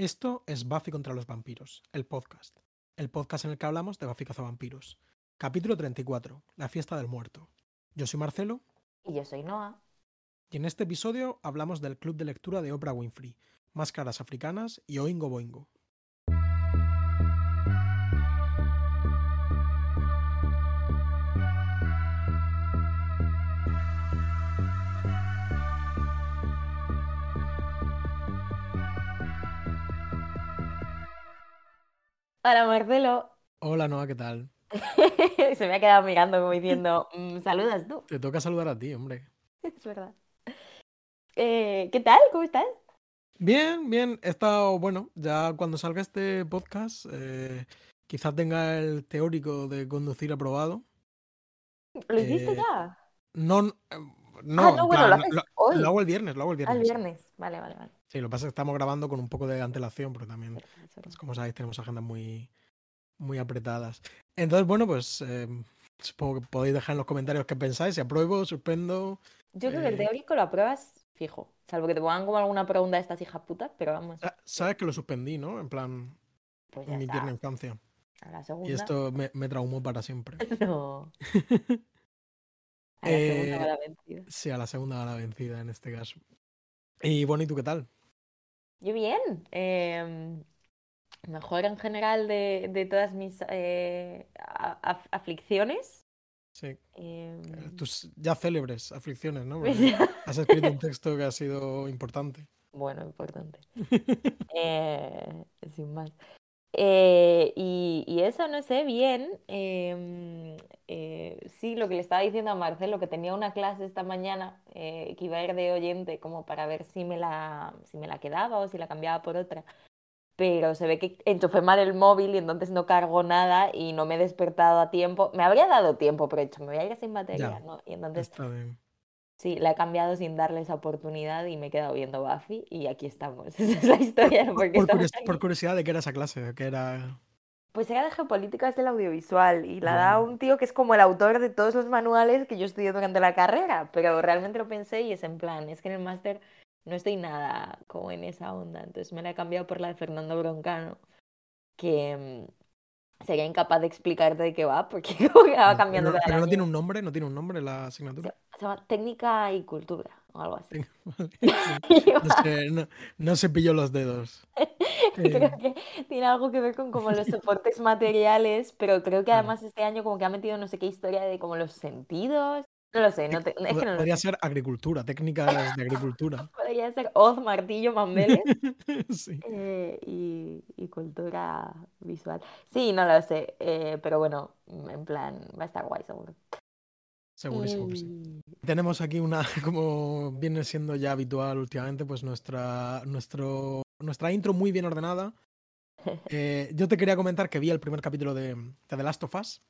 Esto es Buffy contra los vampiros, el podcast. El podcast en el que hablamos de Buffy vampiros. Capítulo 34, la fiesta del muerto. Yo soy Marcelo. Y yo soy Noah. Y en este episodio hablamos del club de lectura de Oprah Winfrey, Máscaras Africanas y Oingo Boingo. Hola Marcelo. Hola Noah, ¿qué tal? Se me ha quedado mirando como diciendo, mm, saludas tú. Te toca saludar a ti, hombre. Es verdad. Eh, ¿Qué tal? ¿Cómo estás? Bien, bien. He estado, bueno, ya cuando salga este podcast, eh, quizás tenga el teórico de conducir aprobado. ¿Lo hiciste Eh, ya? No, no, Ah, en no, bueno, lo plan, lo, hoy. lo hago el viernes, lo hago el Ah, el viernes. viernes. Vale, vale, vale. Sí, lo que pasa es que estamos grabando con un poco de antelación, porque también, verdad. pues, como sabéis, tenemos agendas muy, muy apretadas. Entonces, bueno, pues eh, supongo que podéis dejar en los comentarios qué pensáis, si apruebo, suspendo. Yo creo que el eh, teórico lo apruebas fijo. Salvo que te pongan como alguna pregunta de estas hijas putas, pero vamos. Sa- Sabes que lo suspendí, ¿no? En plan, Pues en mi está. tierna infancia. A la Y segunda. esto me, me traumó para siempre. No. A la segunda Eh, va la vencida. Sí, a la segunda va la vencida en este caso. Y bueno, ¿y tú qué tal? Yo bien. em, mejor en general de, de todas mis eh, af- aflicciones. Sí, em, eh, tus ya célebres aflicciones, ¿no? Porque has escrito un texto que ha sido importante. Bueno, importante. Eh, sin más. Eh, y, y eso, no sé, bien. em, eh, sí, lo que le estaba diciendo a Marcelo, que tenía una clase esta mañana eh, que iba a ir de oyente como para ver si me la, si me la quedaba o si la cambiaba por otra. Pero se ve que enchufé mal el móvil y entonces no cargo nada y no me he despertado a tiempo. Me habría dado tiempo, pero he dicho, me voy a ir sin batería, Ya, ¿no? Y entonces Está bien. Sí, la he cambiado sin darle esa oportunidad y me he quedado viendo Buffy y aquí estamos. Esa es la historia de por curiosidad, ¿de qué era esa clase? ¿Qué era? Pues era de geopolíticas del audiovisual y la da un tío que es como el autor de todos los manuales que yo estudié durante la carrera, pero realmente lo pensé y es en plan, es que en el máster no estoy nada como en esa onda, entonces me la he cambiado por la de Fernando Broncano, que mm, sería incapaz de explicarte de qué va porque va cambiando no, pero no año. tiene un nombre, no tiene un nombre la Se, asignatura. se llama Técnica y Cultura o algo así. No sé, no, no se pilló los dedos. Creo Eh, que tiene algo que ver con como los soportes materiales, pero creo que además este año como que ha metido no sé qué historia de como los sentidos. No lo sé, no te- es que no Podría ser agricultura, técnicas de agricultura. Podría ser Oz, martillo, mandeles Sí. eh, y, y cultura visual. Sí, no lo sé, eh, pero bueno, en plan, va a estar guay seguro. Segurísimo que sí. Tenemos aquí una, como viene siendo ya habitual últimamente, pues nuestra, nuestro, nuestra intro muy bien ordenada. Eh, yo te quería comentar que vi el primer capítulo de, de The Last of Us,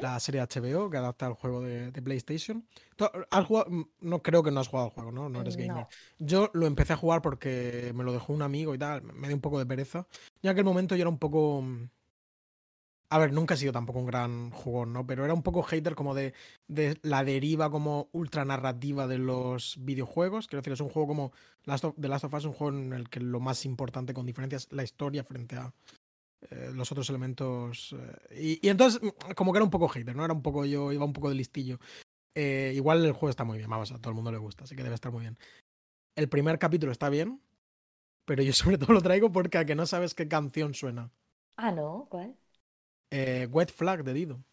La serie HBO que adapta al juego de, de PlayStation. ¿Tú has jugado? Mm, No creo que no has jugado al juego, ¿no? No eres gamer. No. Yo lo empecé a jugar porque me lo dejó un amigo y tal, me dio un poco de pereza. Ya en aquel momento yo era un poco... mm, A ver, nunca he sido tampoco un gran jugón, ¿no? Pero era un poco hater como de, de la deriva como ultra narrativa de los videojuegos. Quiero decir, es un juego como Last of, The Last of Us, un juego en el que lo más importante con diferencia es la historia frente a eh, los otros elementos. eh, y, y entonces, mm, como que era un poco hater, ¿no? Era un poco, yo iba un poco de listillo. Eh, igual el juego está muy bien, vamos, a todo el mundo le gusta, así que debe estar muy bien. El primer capítulo está bien, pero yo sobre todo lo traigo porque a que no sabes qué canción suena. Ah, no, ¿cuál? Wet Flag de Dido.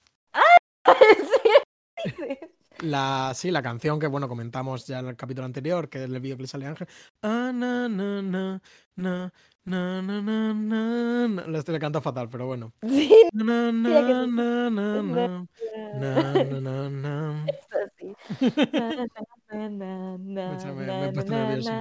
Sí, sí. La, sí, la canción que, bueno, comentamos ya en el capítulo anterior, que es el le sale Ángel. Ah, na, na, na, na, na, na, na, na, na. La estoy le canta fatal, pero bueno. Sí, Na, na, na, na, na, na, na, na, na. Me- he puesto nervioso.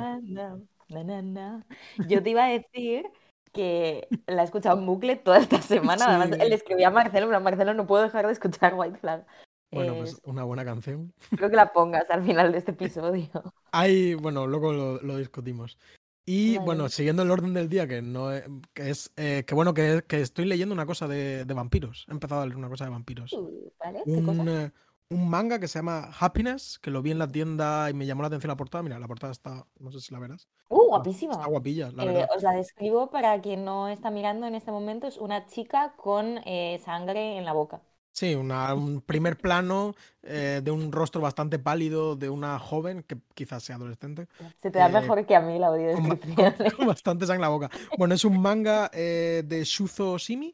Yo te iba a decir que la he escuchado en bucle toda esta semana. Además, Sí. le escribí a Marcelo, pero Marcelo no puedo dejar de escuchar White Flag. Bueno, pues una buena canción. Espero que la pongas al final de este episodio. Hay, bueno, luego lo, lo discutimos. Y Vale. bueno, siguiendo el orden del día, que no he- que es eh, que bueno, que, que estoy leyendo una cosa de, de vampiros. He empezado a leer una cosa de vampiros. ¿Vale? ¿Qué cosa? Un, eh, un manga que se llama Happiness, que lo vi en la tienda y me llamó la atención la portada. Mira, la portada está, no sé si la verás. Uh, guapísima. Está guapilla, la Eh, verdad. os la describo para quien no está mirando en este momento. Es una chica con eh, sangre en la boca. Sí, una- un primer plano eh, de un rostro bastante pálido de una joven que quizás sea adolescente, Se te da Eh, mejor que a mí la audiodescripción. con- con bastante sangre en la boca. Bueno, es un manga eh, de Shuzo Shimi.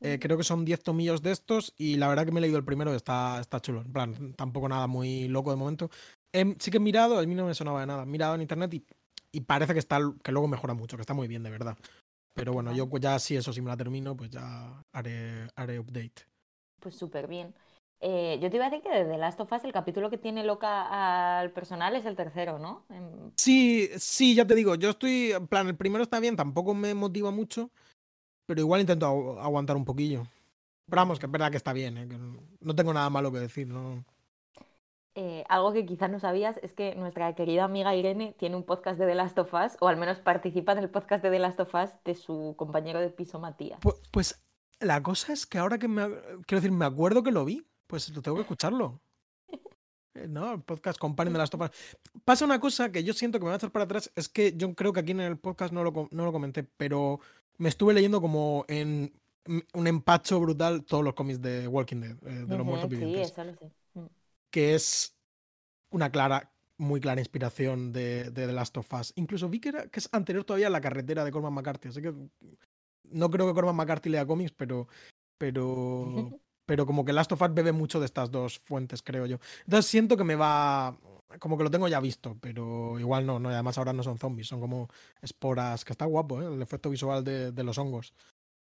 creo que son 10 tomillos de estos y la verdad que me he leído el primero, está, está chulo. En plan, tampoco nada muy loco de momento. Em, sí que he mirado, a mí no me sonaba de nada. He mirado en internet y, y parece que, está, que luego mejora mucho, que está muy bien, de verdad. Pero bueno, yo ya si eso, si me la termino, pues ya haré, haré update. Pues súper bien. Eh, yo te iba a decir que de The Last of Us el capítulo que tiene loca al personal es el tercero, ¿no? Em, Sí, sí, ya te digo, yo estoy, en plan, el primero está bien, tampoco me motiva mucho, pero igual intento agu- aguantar un poquillo. Pero vamos, que es verdad que está bien, ¿eh? que no tengo nada malo que decir, ¿no? eh, algo que quizás no sabías es que nuestra querida amiga Irene tiene un podcast de The Last of Us, o al menos participa en el podcast de The Last of Us de su compañero de piso Matías. Pu- Pues, la cosa es que ahora que me, quiero decir, me acuerdo que lo vi, pues lo tengo que escucharlo. Eh, No, el podcast Comparen de las topas. Pasa una cosa que yo siento que me va a echar para atrás, es que yo creo que aquí en el podcast no lo, no lo comenté, pero me estuve leyendo como en un empacho brutal todos los cómics de Walking Dead, eh, de los Ujú, muertos sí, vivientes. eso lo sé. Mm. que es una clara, muy clara inspiración de, de The Last of Us. Incluso vi que, era, que es anterior todavía a la carretera de Cormac McCarthy, así que no creo que Cormac McCarthy lea cómics, pero, pero, pero como que Last of Us bebe mucho de estas dos fuentes, creo yo. Entonces siento que me va, como que lo tengo ya visto, pero igual no, no, y además ahora no son zombies, son como esporas, que está guapo, ¿eh? el efecto visual de, de los hongos.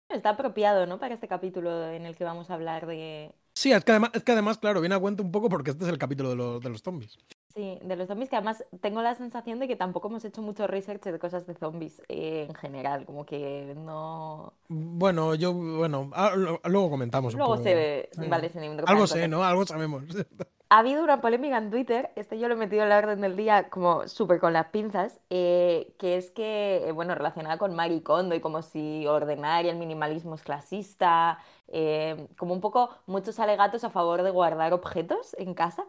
Está apropiado, ¿no? Para este capítulo en el que vamos a hablar de, Sí, es que además, es que además claro, viene a cuenta un poco porque este es el capítulo de, los de los zombies. Sí, de los zombies, que además tengo la sensación de que tampoco hemos hecho mucho research de cosas de zombies eh, en general, como que no... Bueno, yo, bueno, ah, lo- luego comentamos un Luego poco. se ve, Sí. vale, sin ningún Algo sé, ¿no? Algo sabemos. Ha habido una polémica en Twitter, este yo lo he metido en la orden del día como súper con las pinzas, eh, que es que, eh, bueno, relacionada con Marie Kondo y como si ordenar y el minimalismo es clasista, como un poco muchos alegatos a favor de guardar objetos en casa.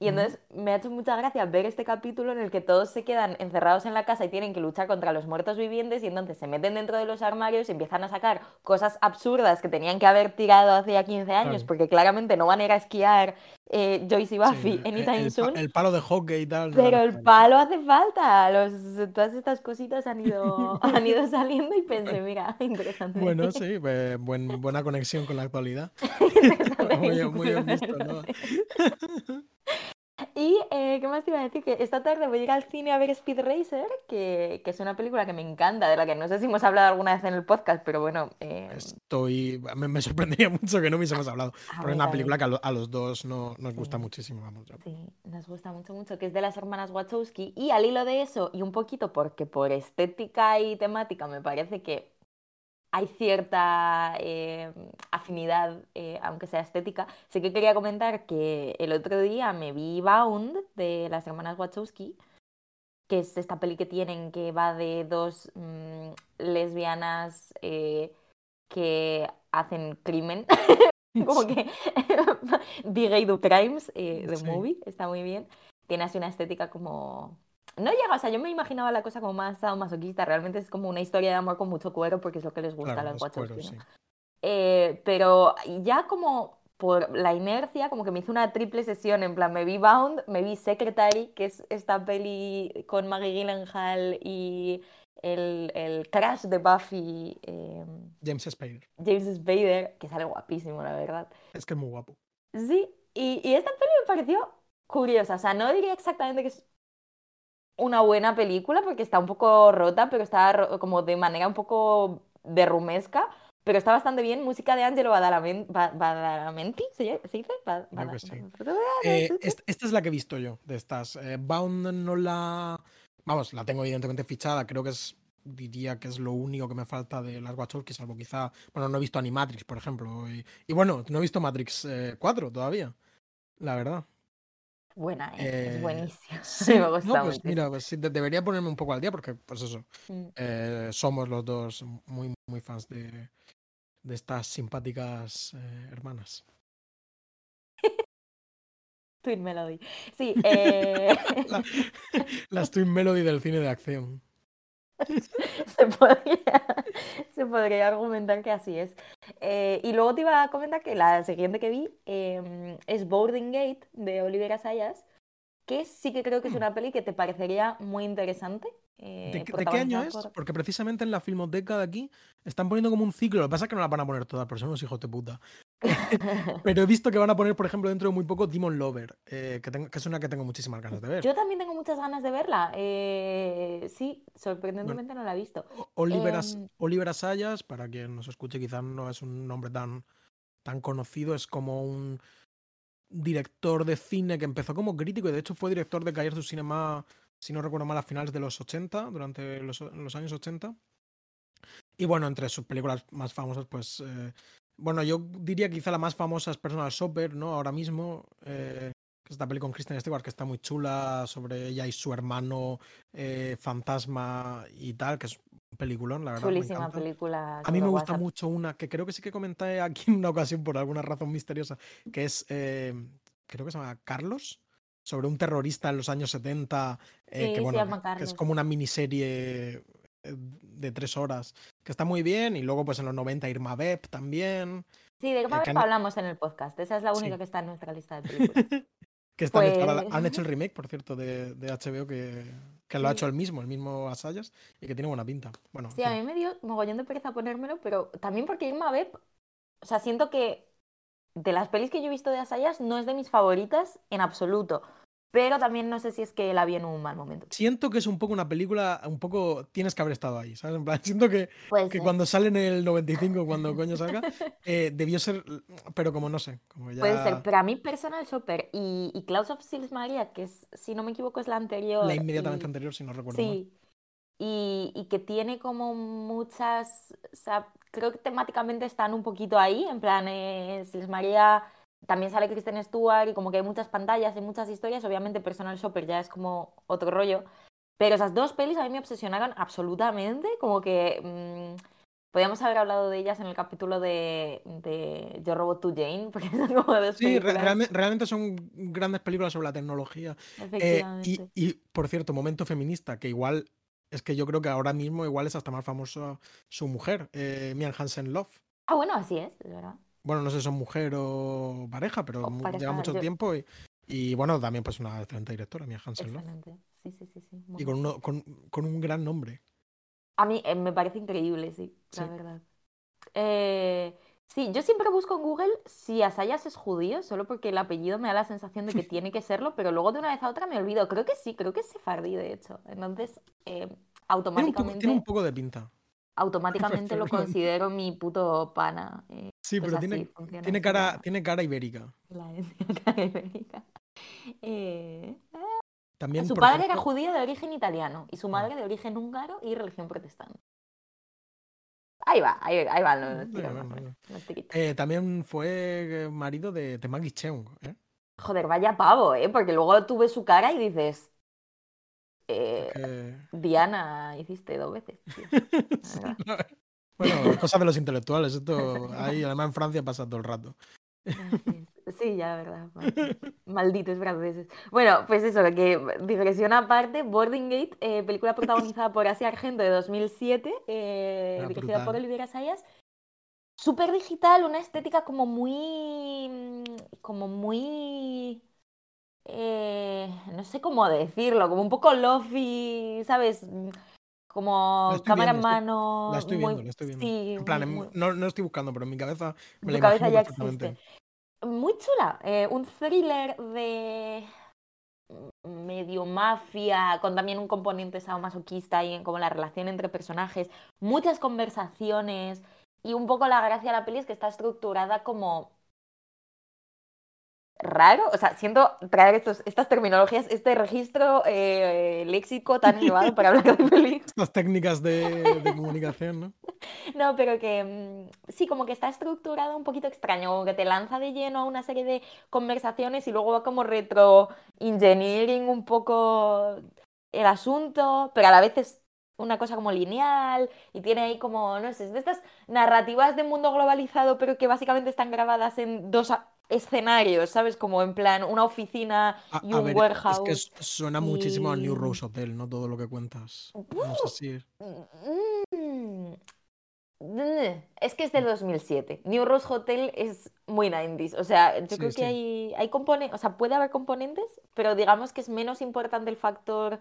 Y entonces me ha hecho mucha gracia ver este capítulo en el que todos se quedan encerrados en la casa y tienen que luchar contra los muertos vivientes y entonces se meten dentro de los armarios y empiezan a sacar cosas absurdas que tenían que haber tirado hace ya 15 años Claro. porque claramente no van a ir a esquiar eh, Joyce y Buffy Sí, el- anytime el, pa- soon. el palo de hockey y tal. Pero el palo hace falta. Los, todas estas cositas han ido, han ido saliendo y pensé, mira, interesante. Bueno, sí, eh, buen- buena conexión con la actualidad. Muy, muy bien la visto, ¿no? Y, eh, ¿qué más te iba a decir? Que esta tarde voy a ir al cine a ver Speed Racer, que, que es una película que me encanta, de la que no sé si hemos hablado alguna vez en el podcast, pero bueno, eh, Estoy. Me, me sorprendería mucho que no hubiésemos hablado. a mí es una película que a, lo- a los dos no, nos gusta muchísimo. Vamos. Sí, nos gusta mucho, mucho, que es de las hermanas Wachowski. Y al hilo de eso, y un poquito porque por estética y temática me parece que hay cierta eh, afinidad, eh, aunque sea estética, sí que quería comentar que el otro día me vi Bound de las hermanas Wachowski, que es esta peli que tienen que va de dos mm, lesbianas eh, que hacen crimen. Como que The Gay Do Crimes, The Sí. Movie, está muy bien. Tiene así una estética como... No llega, o sea, yo me imaginaba la cosa como más masoquista, realmente es como una historia de amor con mucho cuero porque es lo que les gusta Claro, a los Wachowski, sí. Eh, pero ya como por la inercia, como que me hice una triple sesión, en plan, me vi Bound, me vi Secretary, que es esta peli con Maggie Gyllenhaal y el, el crash de Buffy, eh, James Spader. James Spader, que sale guapísimo, la verdad. Es que es muy guapo. Sí, y, y esta peli me pareció curiosa, o sea, no diría exactamente que es una buena película porque está un poco rota, pero está como de manera un poco derrumesca, pero está bastante bien. Música de Angelo Badalamen- Ba- Badalamenti, ¿se, dice? Que sí. Eh, est- esta es la que he visto yo de estas. Eh, Bound no la. Vamos, la tengo evidentemente fichada. Creo que es. Diría que es lo único que me falta de las Wachowski, salvo quizá. Bueno, no he visto Animatrix, por ejemplo. Y, y bueno, no he visto Matrix eh, 4 todavía. La verdad. Buena, ¿eh? Eh, es buenísima. Sí, me no, gusta pues mucho. mira, pues sí, de- debería ponerme un poco al día porque, pues eso, Mm. eh, somos los dos muy, muy fans de, de estas simpáticas eh, hermanas. Twin Melody. Sí, eh... La, las Twin Melody del cine de acción. se, podría, se podría argumentar que así es. Eh, y luego te iba a comentar que la siguiente que vi eh, es Boarding Gate de Oliver Asayas, que sí que creo que es una peli que te parecería muy interesante. ¿De, qué- de qué año es? por- Porque precisamente en la filmoteca de aquí están poniendo como un ciclo. Lo que pasa es que no la van a poner todas, pero son unos hijos de puta. Pero he visto que van a poner, por ejemplo, dentro de muy poco Demon Lover, eh, que, tengo- que es una que tengo muchísimas ganas de ver. Yo también tengo muchas ganas de verla. eh, sí, sorprendentemente no la he visto. Oliver, As- Oliver Asayas, para quien nos escuche, quizás no es un nombre tan, tan conocido, es como un director de cine que empezó como crítico y de hecho fue director de Cahiers du Cinema, si no recuerdo mal, a finales de los 80, durante los, los años 80. Y bueno, entre sus películas más famosas, pues. eh, bueno, yo diría que quizá la más famosa es Personal Shopper, ¿no? Ahora mismo. eh, esta peli con Kristen Stewart que está muy chula sobre ella y su hermano eh, fantasma y tal, que es un peliculón, la verdad. Chulísima película. A mí me gusta WhatsApp. mucho una que creo que sí que comenté aquí en una ocasión por alguna razón misteriosa, que es, eh, creo que se llama Carlos, sobre un terrorista en los años 70, eh, Sí, que bueno, que- es como una miniserie de tres horas, que está muy bien, y luego pues en los 90 Irma Beb también, Sí, de eh, Irma Beb han- hablamos en el podcast. Esa es la Sí. única que está en nuestra lista de películas. que están Pues- han hecho el remake, por cierto, de, de HBO, que, que lo ha Sí. hecho el mismo, el mismo Asayas, y que tiene buena pinta. Bueno, en Sí, a mí me dio mogollón de pereza ponérmelo, pero también porque Irma Beb, o sea, siento que de las pelis que yo he visto de Asayas no es de mis favoritas en absoluto. Pero también no sé si es que la vi en un mal momento. Siento que es un poco una película, un poco tienes que haber estado ahí, ¿sabes? En plan, siento que, Puede que ser, cuando sale en el 95, cuando coño salga, eh, debió ser, pero como no sé, como ya puede ser. Pero a mí Personal Shopper y, y Klaus of Sils Maria, que es, si no me equivoco, es la anterior. la inmediatamente y- anterior, si no recuerdo mal. Sí. Y, y que tiene como muchas, o sea, creo que temáticamente están un poquito ahí, en plan, eh, Sils María, también sale Kristen Stewart y como que hay muchas pantallas y muchas historias, obviamente Personal Shopper ya es como otro rollo, pero esas dos pelis a mí me obsesionaron absolutamente, como que mm, podríamos haber hablado de ellas en el capítulo de, de Yo Robot to Jane, porque son como dos Sí, re- películas, realme- realmente son grandes películas sobre la tecnología. Eh, efectivamente. y, y, por cierto, momento feminista, que igual es que yo creo que ahora mismo igual es hasta más famosa su mujer, eh, Mian Hansen Love. Ah, bueno, así es, es verdad. Bueno, no sé si son mujer o pareja, pero O mu- pareja, lleva mucho yo- tiempo y, y, bueno, también pues una excelente directora, Mian Hansen. Excelente. Sí, sí, sí, sí. muy Y con, uno, con, con un gran nombre. A mí eh, me parece increíble, sí, la Sí. verdad. Eh, sí, yo siempre busco en Google si Asayas es judío, solo porque el apellido me da la sensación de que tiene que serlo, pero luego de una vez a otra me olvido. Creo que sí, creo que es sefardí, de hecho. Entonces, eh, Tiene un, poco, automáticamente, tiene un poco de pinta. automáticamente lo no- considero mi puto pana. eh, Sí, pues pero tiene, así tiene, cara, tiene cara ibérica. la etnia ibérica. Eh, También, su padre era ejemplo, judío de origen italiano y su Ah. madre de origen húngaro y religión protestante. Ahí va, ahí, ahí van los tiros, eh, también fue eh, marido de, de Maggie Cheung. ¿eh? Joder, vaya pavo, ¿eh? Porque luego tuve su cara y dices, eh, Diana, hiciste dos veces. tío. Sí, Bueno, cosas de los intelectuales. Esto ahí, además en Francia pasa todo el rato. Sí, ya, la verdad. mal- Malditos franceses. Bueno, pues eso, que digresión aparte, Boarding Gate, eh, película protagonizada por Asia Argento de 2007, eh, Ah, dirigida por. Olivia Sayas. Súper digital, una estética como muy. como muy. eh, no sé cómo decirlo, como un poco lofi, ¿sabes? Como cámara en mano. La estoy muy- viendo, la estoy viendo. Sí, en plan, muy- en- muy- no, no estoy buscando, pero en mi cabeza me tu la cabeza ya existe. Muy chula, eh, un thriller de medio mafia, con también un componente sadomasoquista y en como la relación entre personajes, muchas conversaciones y un poco la gracia de la peli es que está estructurada como raro, o sea, siento traer estos, estas terminologías, este registro eh, léxico tan elevado para hablar de pelis. Estas técnicas de, de comunicación, ¿no? No, pero que mm, sí, como que está estructurado un poquito extraño, como que te lanza de lleno a una serie de conversaciones y luego va como retro engineering un poco el asunto, pero a la vez es una cosa como lineal y tiene ahí como, no sé, es de estas narrativas de mundo globalizado, pero que básicamente están grabadas en dos, escenarios, ¿sabes? Como en plan una oficina y a un ver, warehouse. es que suena muchísimo a New. Rose Hotel, ¿no? Todo lo que cuentas. No sé si... Mm, mm, Es que es del 2007. New Rose Hotel es muy 90s. O sea, yo Sí, creo que hay, hay componentes, o sea, puede haber componentes, pero digamos que es menos importante el factor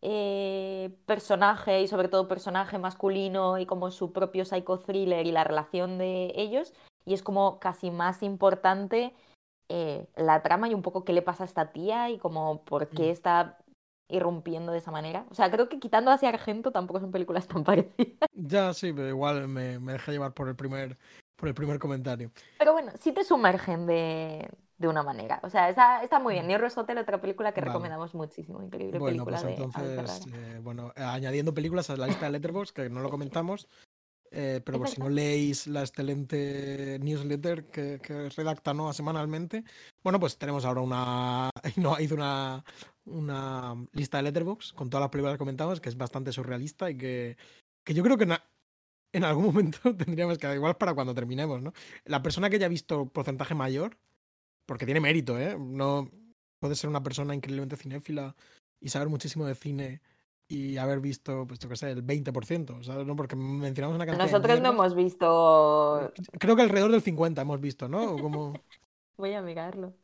eh, personaje y sobre todo personaje masculino y como su propio psycho thriller y la relación de ellos. Y es como casi más importante eh, la trama y un poco qué le pasa a esta tía y como por qué Mm. está irrumpiendo de esa manera. O sea, creo que quitando hacia Argento tampoco son películas tan parecidas. Ya, sí, pero igual me, me deja llevar por el primer, por el primer comentario. Pero bueno, sí te sumergen de, de una manera. O sea, está, está muy bien. New Rose Hotel, otra película que Vale. recomendamos muchísimo. Increíble Bueno, película pues de entonces, Ferrara. eh, bueno, añadiendo películas a la lista de Letterboxd, que no lo comentamos, eh, pero por si no leéis la excelente newsletter que, que redacta semanalmente, bueno, pues tenemos ahora una, no, hizo una, una lista de Letterboxd con todas las películas que comentamos, que es bastante surrealista y que, que yo creo que na- en algún momento tendríamos que, igual para cuando terminemos, ¿no? La persona que haya visto porcentaje mayor, porque tiene mérito, ¿eh? No puede ser una persona increíblemente cinéfila y saber muchísimo de cine y haber visto, pues yo qué sé, el 20%, ¿sabes? ¿No? Porque mencionamos una cantidad de Nosotros no hemos visto. Creo que alrededor del 50 hemos visto, ¿no? Como... Voy a mirarlo.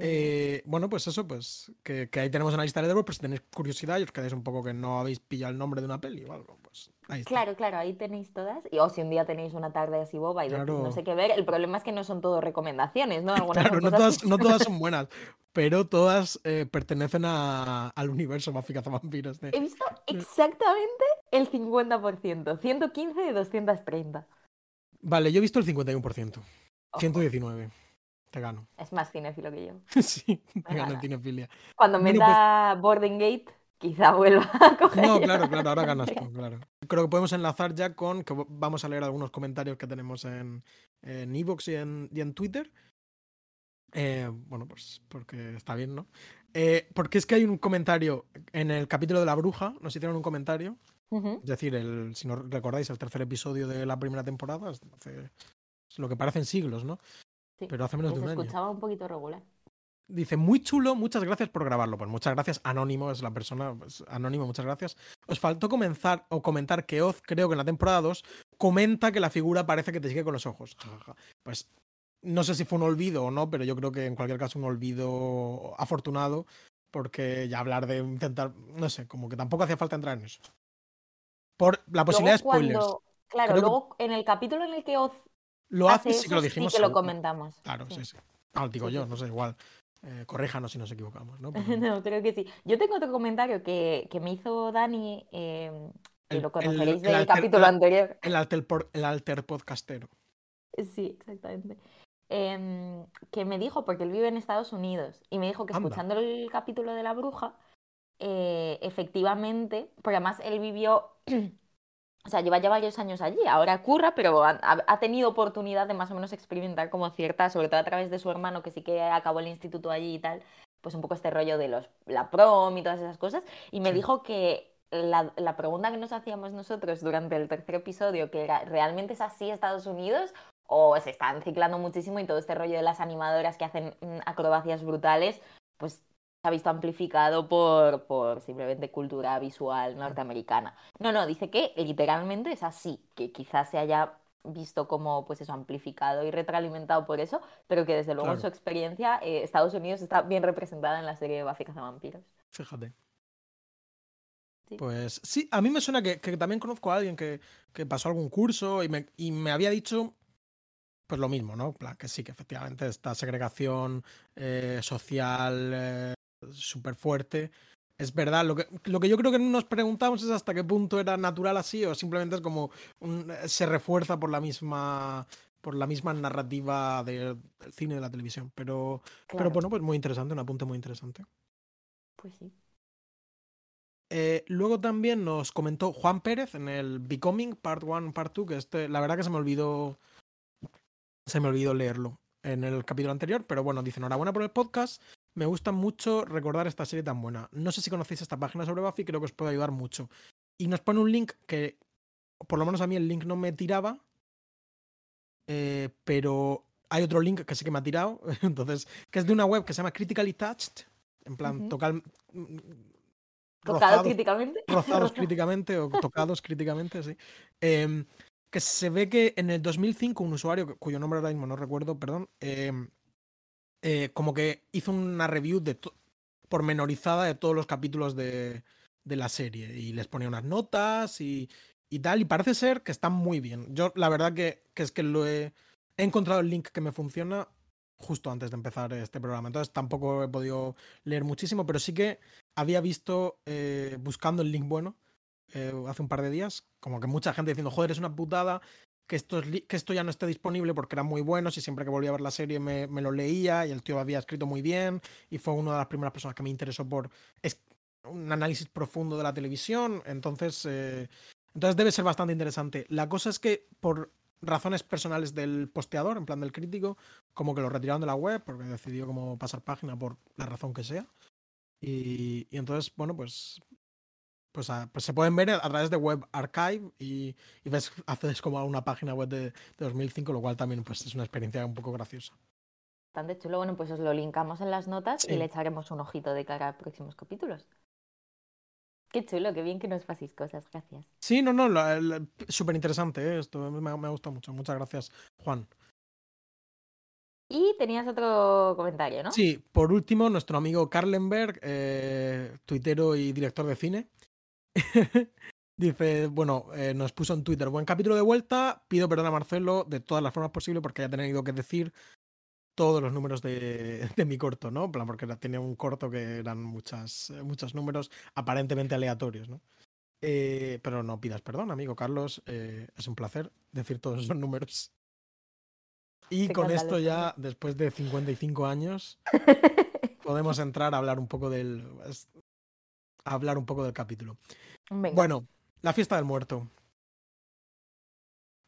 Eh, bueno, pues eso, pues que, que ahí tenemos una lista de Letterboxd, pero si tenéis curiosidad y os quedáis un poco que no habéis pillado el nombre de una peli o algo, pues ahí está. Claro, claro, ahí tenéis todas. Y, o si un día tenéis una tarde así boba y decís, no Claro. sé qué ver, el problema es que no son todo recomendaciones, ¿no? Algunas Claro, no todas, no todas son buenas, pero todas eh, pertenecen a- al universo Buffy Cazavampiros. de- He visto exactamente el 50%, 115 de 230. Vale, yo he visto el 51%, Ojo, 119. Te gano. es más cinéfilo que yo. Sí, te gano en gana. cinefilia. Cuando Bueno, meta Boarding Gate, quizá vuelva a coger. No, claro, la claro, ahora ganas tú, claro. Creo que podemos enlazar ya con que vamos a leer algunos comentarios que tenemos en, en Evox y en, y en Twitter. Eh, bueno, pues porque está bien, ¿no? Eh, porque es que hay un comentario en el capítulo de la bruja, nos hicieron un comentario, es decir, el, si no recordáis, el tercer episodio de la primera temporada, hace- lo que parecen siglos, ¿no? Sí, Pero hace menos de un año. escuchaba un poquito regular. Dice, muy chulo, muchas gracias por grabarlo. Pues muchas gracias, Anónimo es la persona, pues, Anónimo, muchas gracias. Os faltó comenzar o comentar que Oz, creo que en la temporada 2, comenta que la figura parece que te sigue con los ojos. Pues no sé si fue un olvido o no, pero yo creo que en cualquier caso un olvido afortunado, porque ya hablar de intentar, no sé, como que tampoco hacía falta entrar en eso. Por la posibilidad Luego de spoilers. cuando, claro, Creo que- luego en el capítulo en el que Oz Lo hace hace, sí que lo dijimos. sí que lo comentamos. Claro, Sí. sí, sí. Ah, digo yo, no sé, igual. Eh, corríjanos si nos equivocamos, ¿no? Pero- No, creo que sí. Yo tengo otro comentario que, que me hizo Dani, eh, que El- lo conoceréis el del alter- capítulo anterior. El alter, el alter podcastero. Sí, exactamente. Em, que me dijo, porque él vive en Estados Unidos, y me dijo que Anda. escuchando el capítulo de la bruja, eh, efectivamente, porque además él vivió, o sea, lleva ya varios años allí, ahora curra, pero ha, tenido oportunidad de más o menos experimentar como cierta, sobre todo a través de su hermano, que sí que acabó el instituto allí y tal, pues un poco este rollo de los, la prom y todas esas cosas, y me Sí. dijo que la, la pregunta que nos hacíamos nosotros durante el tercer episodio, que era, ¿realmente es así Estados Unidos? o se están ciclando muchísimo y todo este rollo de las animadoras que hacen mm, acrobacias brutales, pues ha visto amplificado por, por simplemente cultura visual norteamericana. No, no, dice que literalmente es así, que quizás se haya visto como pues eso amplificado y retroalimentado por eso, pero que desde luego en Claro. su experiencia eh, Estados Unidos está bien representada en la serie de Buffy Cazavampiros. Fíjate. Sí. Pues sí, a mí me suena que, que también conozco a alguien que, que pasó algún curso y me, y me había dicho pues lo mismo, ¿no? En que sí, que efectivamente esta segregación eh, social eh, súper fuerte. Es verdad, lo que, lo que yo creo que nos preguntamos es hasta qué punto era natural así o simplemente es como un- se refuerza por la misma por la misma narrativa de- del cine y de la televisión. Pero, pero bueno, pues muy interesante, un apunte muy interesante. pues sí. Eh, luego también nos comentó Juan Pérez en el Becoming Part 1, Part 2, que este, la verdad que se me olvidó. Se me olvidó leerlo en el capítulo anterior, pero bueno, dice enhorabuena por el podcast. Me gusta mucho recordar esta serie tan buena. No sé si conocéis esta página sobre Buffy, creo que os puede ayudar mucho. Y nos pone un link que, por lo menos a mí el link no me tiraba, eh, pero hay otro link que sí que me ha tirado, entonces, que es de una web que se llama Critically Touched, en plan, Ujú. tocar... Tocado rozados, críticamente. rozados críticamente o tocados críticamente, sí. Em, que se ve que en el 2005 un usuario, cuyo nombre ahora mismo no recuerdo, perdón, em, eh, como que hizo una review de pormenorizada de todos los capítulos de, de la serie y les ponía unas notas y, y tal, y parece ser que están muy bien. Yo la verdad que, que es que lo he, he encontrado el link que me funciona justo antes de empezar este programa, entonces tampoco he podido leer muchísimo, pero sí que había visto eh, buscando el link bueno eh, hace un par de días, como que mucha gente diciendo, joder, es una putada que esto, es que esto ya no esté disponible porque eran muy buenos y siempre que volvía a ver la serie me, me lo leía y el tío había escrito muy bien y fue una de las primeras personas que me interesó por es- un análisis profundo de la televisión, entonces, eh, entonces debe ser bastante interesante. La cosa es que por razones personales del posteador, en plan del crítico, como que lo retiraron de la web porque decidió como pasar página por la razón que sea. Y, y entonces, bueno, pues, pues, a- pues se pueden ver a través de Web Archive y, y ves, haces como una página web de, de 2005, lo cual también pues, es una experiencia un poco graciosa. Bastante chulo. Bueno, pues os lo linkamos en las notas Sí. y le echaremos un ojito de cara a próximos capítulos. Qué chulo, qué bien que nos paséis cosas. Gracias. Sí, no, no, súper interesante ¿eh? esto, me, ha- me ha gustado mucho. Muchas gracias, Juan. Y tenías otro comentario, ¿no? Sí, por último, nuestro amigo Karlenberg, eh, tuitero y director de cine, dice, bueno, eh, nos puso en Twitter, buen capítulo de vuelta, pido perdón a Marcelo de todas las formas posibles porque haya tenido que decir todos los números de, de mi corto, ¿no? En plan, porque tenía un corto que eran muchas, eh, muchos números aparentemente aleatorios, ¿no? Eh, pero no pidas perdón, amigo Carlos, eh, es un placer decir todos esos números. Y con esto ya, después de 55 años, podemos entrar a hablar un poco del a hablar un poco del capítulo. Venga. Bueno, La fiesta del muerto.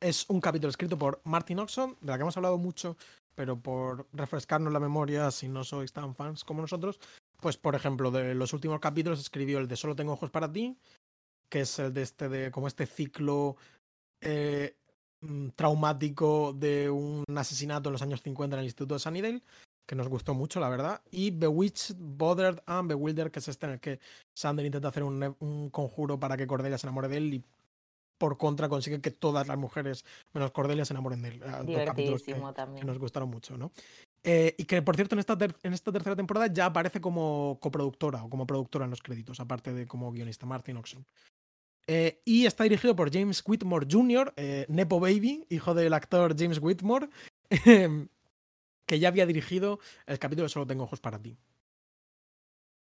Es un capítulo escrito por Martin Oxon, de la que hemos hablado mucho, pero por refrescarnos la memoria, si no sois tan fans como nosotros, pues por ejemplo, de los últimos capítulos escribió el de Solo tengo ojos para ti, que es el de este de como este ciclo eh, mm, traumático de un asesinato en los años 50 en el Instituto de Sunnydale, que nos gustó mucho, la verdad. Y Bewitched, Bothered and Bewildered, que es este en el que Sander intenta hacer un, un conjuro para que Cordelia se enamore de él y por contra consigue que todas las mujeres, menos Cordelia, se enamoren de él. Ah, que, Divertidísimo que también. nos gustaron mucho, ¿no? Eh, y que, por cierto, en esta, en esta tercera temporada ya aparece como coproductora o como productora en los créditos, aparte de como guionista, Martin Oxon. Eh, y está dirigido por James Whitmore Jr., eh, Nepo Baby, hijo del actor James Whitmore, em, que ya había dirigido el capítulo de Solo tengo ojos para ti.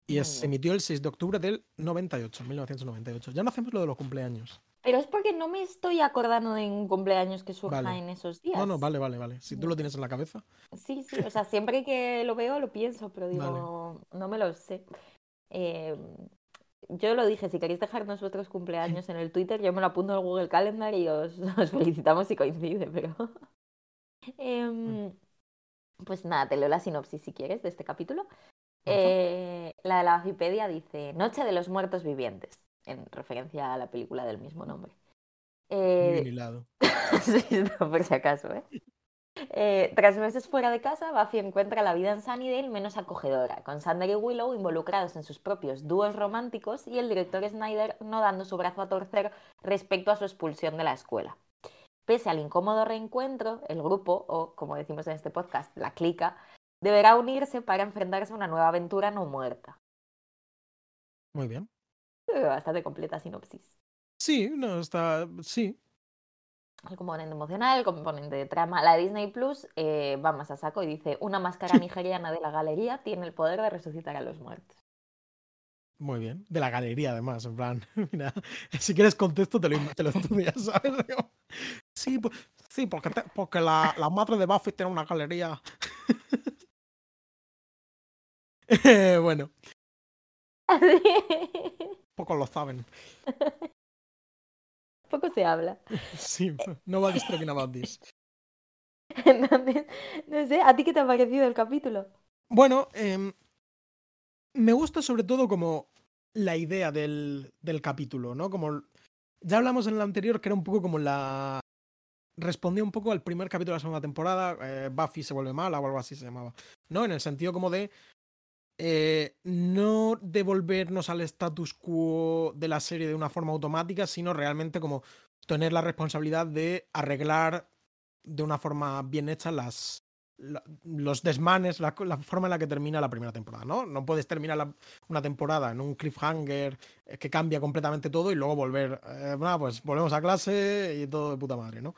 Y es- se emitió el 6 de octubre del 98, 1998. Ya no hacemos lo de los cumpleaños. Pero es porque no me estoy acordando de un cumpleaños que surja Vale. en esos días. No, no, vale, vale, vale. Si tú lo tienes en la cabeza. Sí, sí, o sea, siempre que lo veo lo pienso, pero Vale. digo, no me lo sé. Eh, yo lo dije, si queréis dejarnos vuestros cumpleaños en el Twitter, yo me lo apunto el Google Calendar y os, os felicitamos si coincide, pero... Em, pues nada, te leo la sinopsis si quieres de este capítulo. Eh, la de la Wikipedia dice Noche de los Muertos Vivientes, en referencia a la película del mismo nombre. Eh, bien hilado. Sí, no, por si acaso, ¿eh? Eh, tras meses fuera de casa, Buffy encuentra la vida en Sunnydale menos acogedora, con Sander y Willow involucrados en sus propios dúos románticos y el director Snyder no dando su brazo a torcer respecto a su expulsión de la escuela. Pese al incómodo reencuentro, el grupo, o como decimos en este podcast, la clica, deberá unirse para enfrentarse a una nueva aventura no muerta. Muy bien. Bastante completa sinopsis. Sí, no, está. Sí. El componente emocional, el componente de trama. La de Disney Plus eh, va más a saco y dice: Una máscara nigeriana de la galería tiene el poder de resucitar a los muertos. Muy bien. De la galería, además. En plan, mira, si quieres contexto, te lo, te lo estudias, ¿sabes? Sí, pues, sí porque, te- porque la, la madre de Buffy tiene una galería. Eh, bueno, pocos lo saben. Poco se habla. Sí, nobody's talking about this. Entonces, no sé, ¿a ti qué te ha parecido el capítulo? Bueno, em, me gusta sobre todo como la idea del, del capítulo, ¿no? Como ya hablamos en el anterior que era un poco como la respondía un poco al primer capítulo de la segunda temporada, eh, Buffy se vuelve mala o algo así se llamaba, ¿no? En el sentido como de eh, no devolvernos al status quo de la serie de una forma automática, sino realmente como tener la responsabilidad de arreglar de una forma bien hecha las, los desmanes, la, forma en la que termina la primera temporada, ¿no? No puedes terminar una temporada en un cliffhanger eh, que cambia completamente todo y luego volver, eh, pues volvemos a clase y todo de puta madre, ¿no?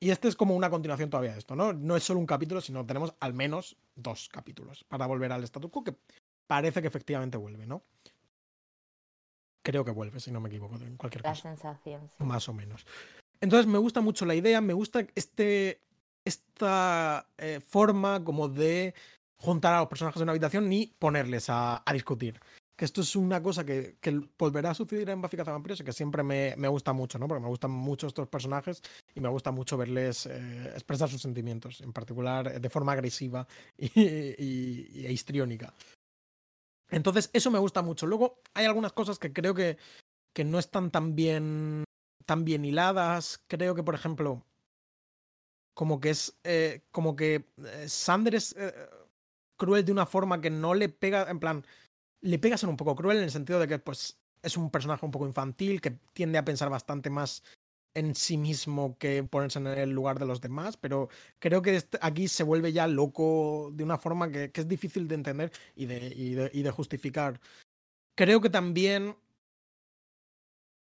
Y este es como una continuación todavía de esto, ¿no? No es solo un capítulo, sino tenemos al menos dos capítulos para volver al status quo, que parece que efectivamente vuelve, ¿no? Creo que vuelve, si no me equivoco, en cualquier caso. La sensación, Más o menos. Entonces me gusta mucho la idea, me gusta este, esta eh, forma como de juntar a los personajes en una habitación ni ponerles a, discutir. Que esto es una cosa que, volverá a suceder en Buffy Cazavampiros y que siempre me, gusta mucho, ¿no? Porque me gustan mucho estos personajes y me gusta mucho verles eh, expresar sus sentimientos, en particular eh, de forma agresiva y, e histriónica. Entonces, eso me gusta mucho. Luego, hay algunas cosas que creo que, que no están tan bien tan bien hiladas. Creo que, por ejemplo, como que es. Eh, como que Sander es cruel de una forma que no le pega. En plan, le pega a un poco cruel en el sentido de que, pues, es un personaje un poco infantil que tiende a pensar bastante más en sí mismo que ponerse en el lugar de los demás, pero creo que este, aquí se vuelve ya loco de una forma que, es difícil de entender y de, y de justificar. Creo que también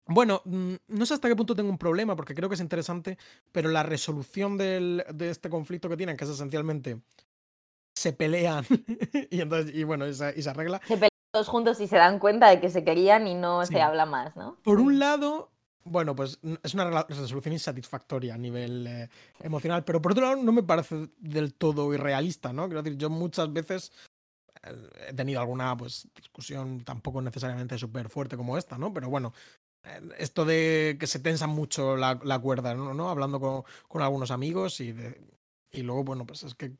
bueno, mm, no sé hasta qué punto tengo un problema, porque creo que es interesante, pero la resolución de este conflicto que tienen, que es esencialmente se pelean y entonces, y bueno, y se, arregla. Todos juntos y se dan cuenta de que se querían y no se habla más, ¿no? Por un lado, bueno, pues es una resolución insatisfactoria a nivel eh, emocional, pero por otro lado no me parece del todo irrealista, ¿no? Quiero decir, yo muchas veces eh, he tenido alguna pues discusión tampoco necesariamente súper fuerte como esta, ¿no? Pero bueno, esto de que se tensa mucho la, cuerda, ¿no? Hablando con, algunos amigos y, y luego, bueno, pues es que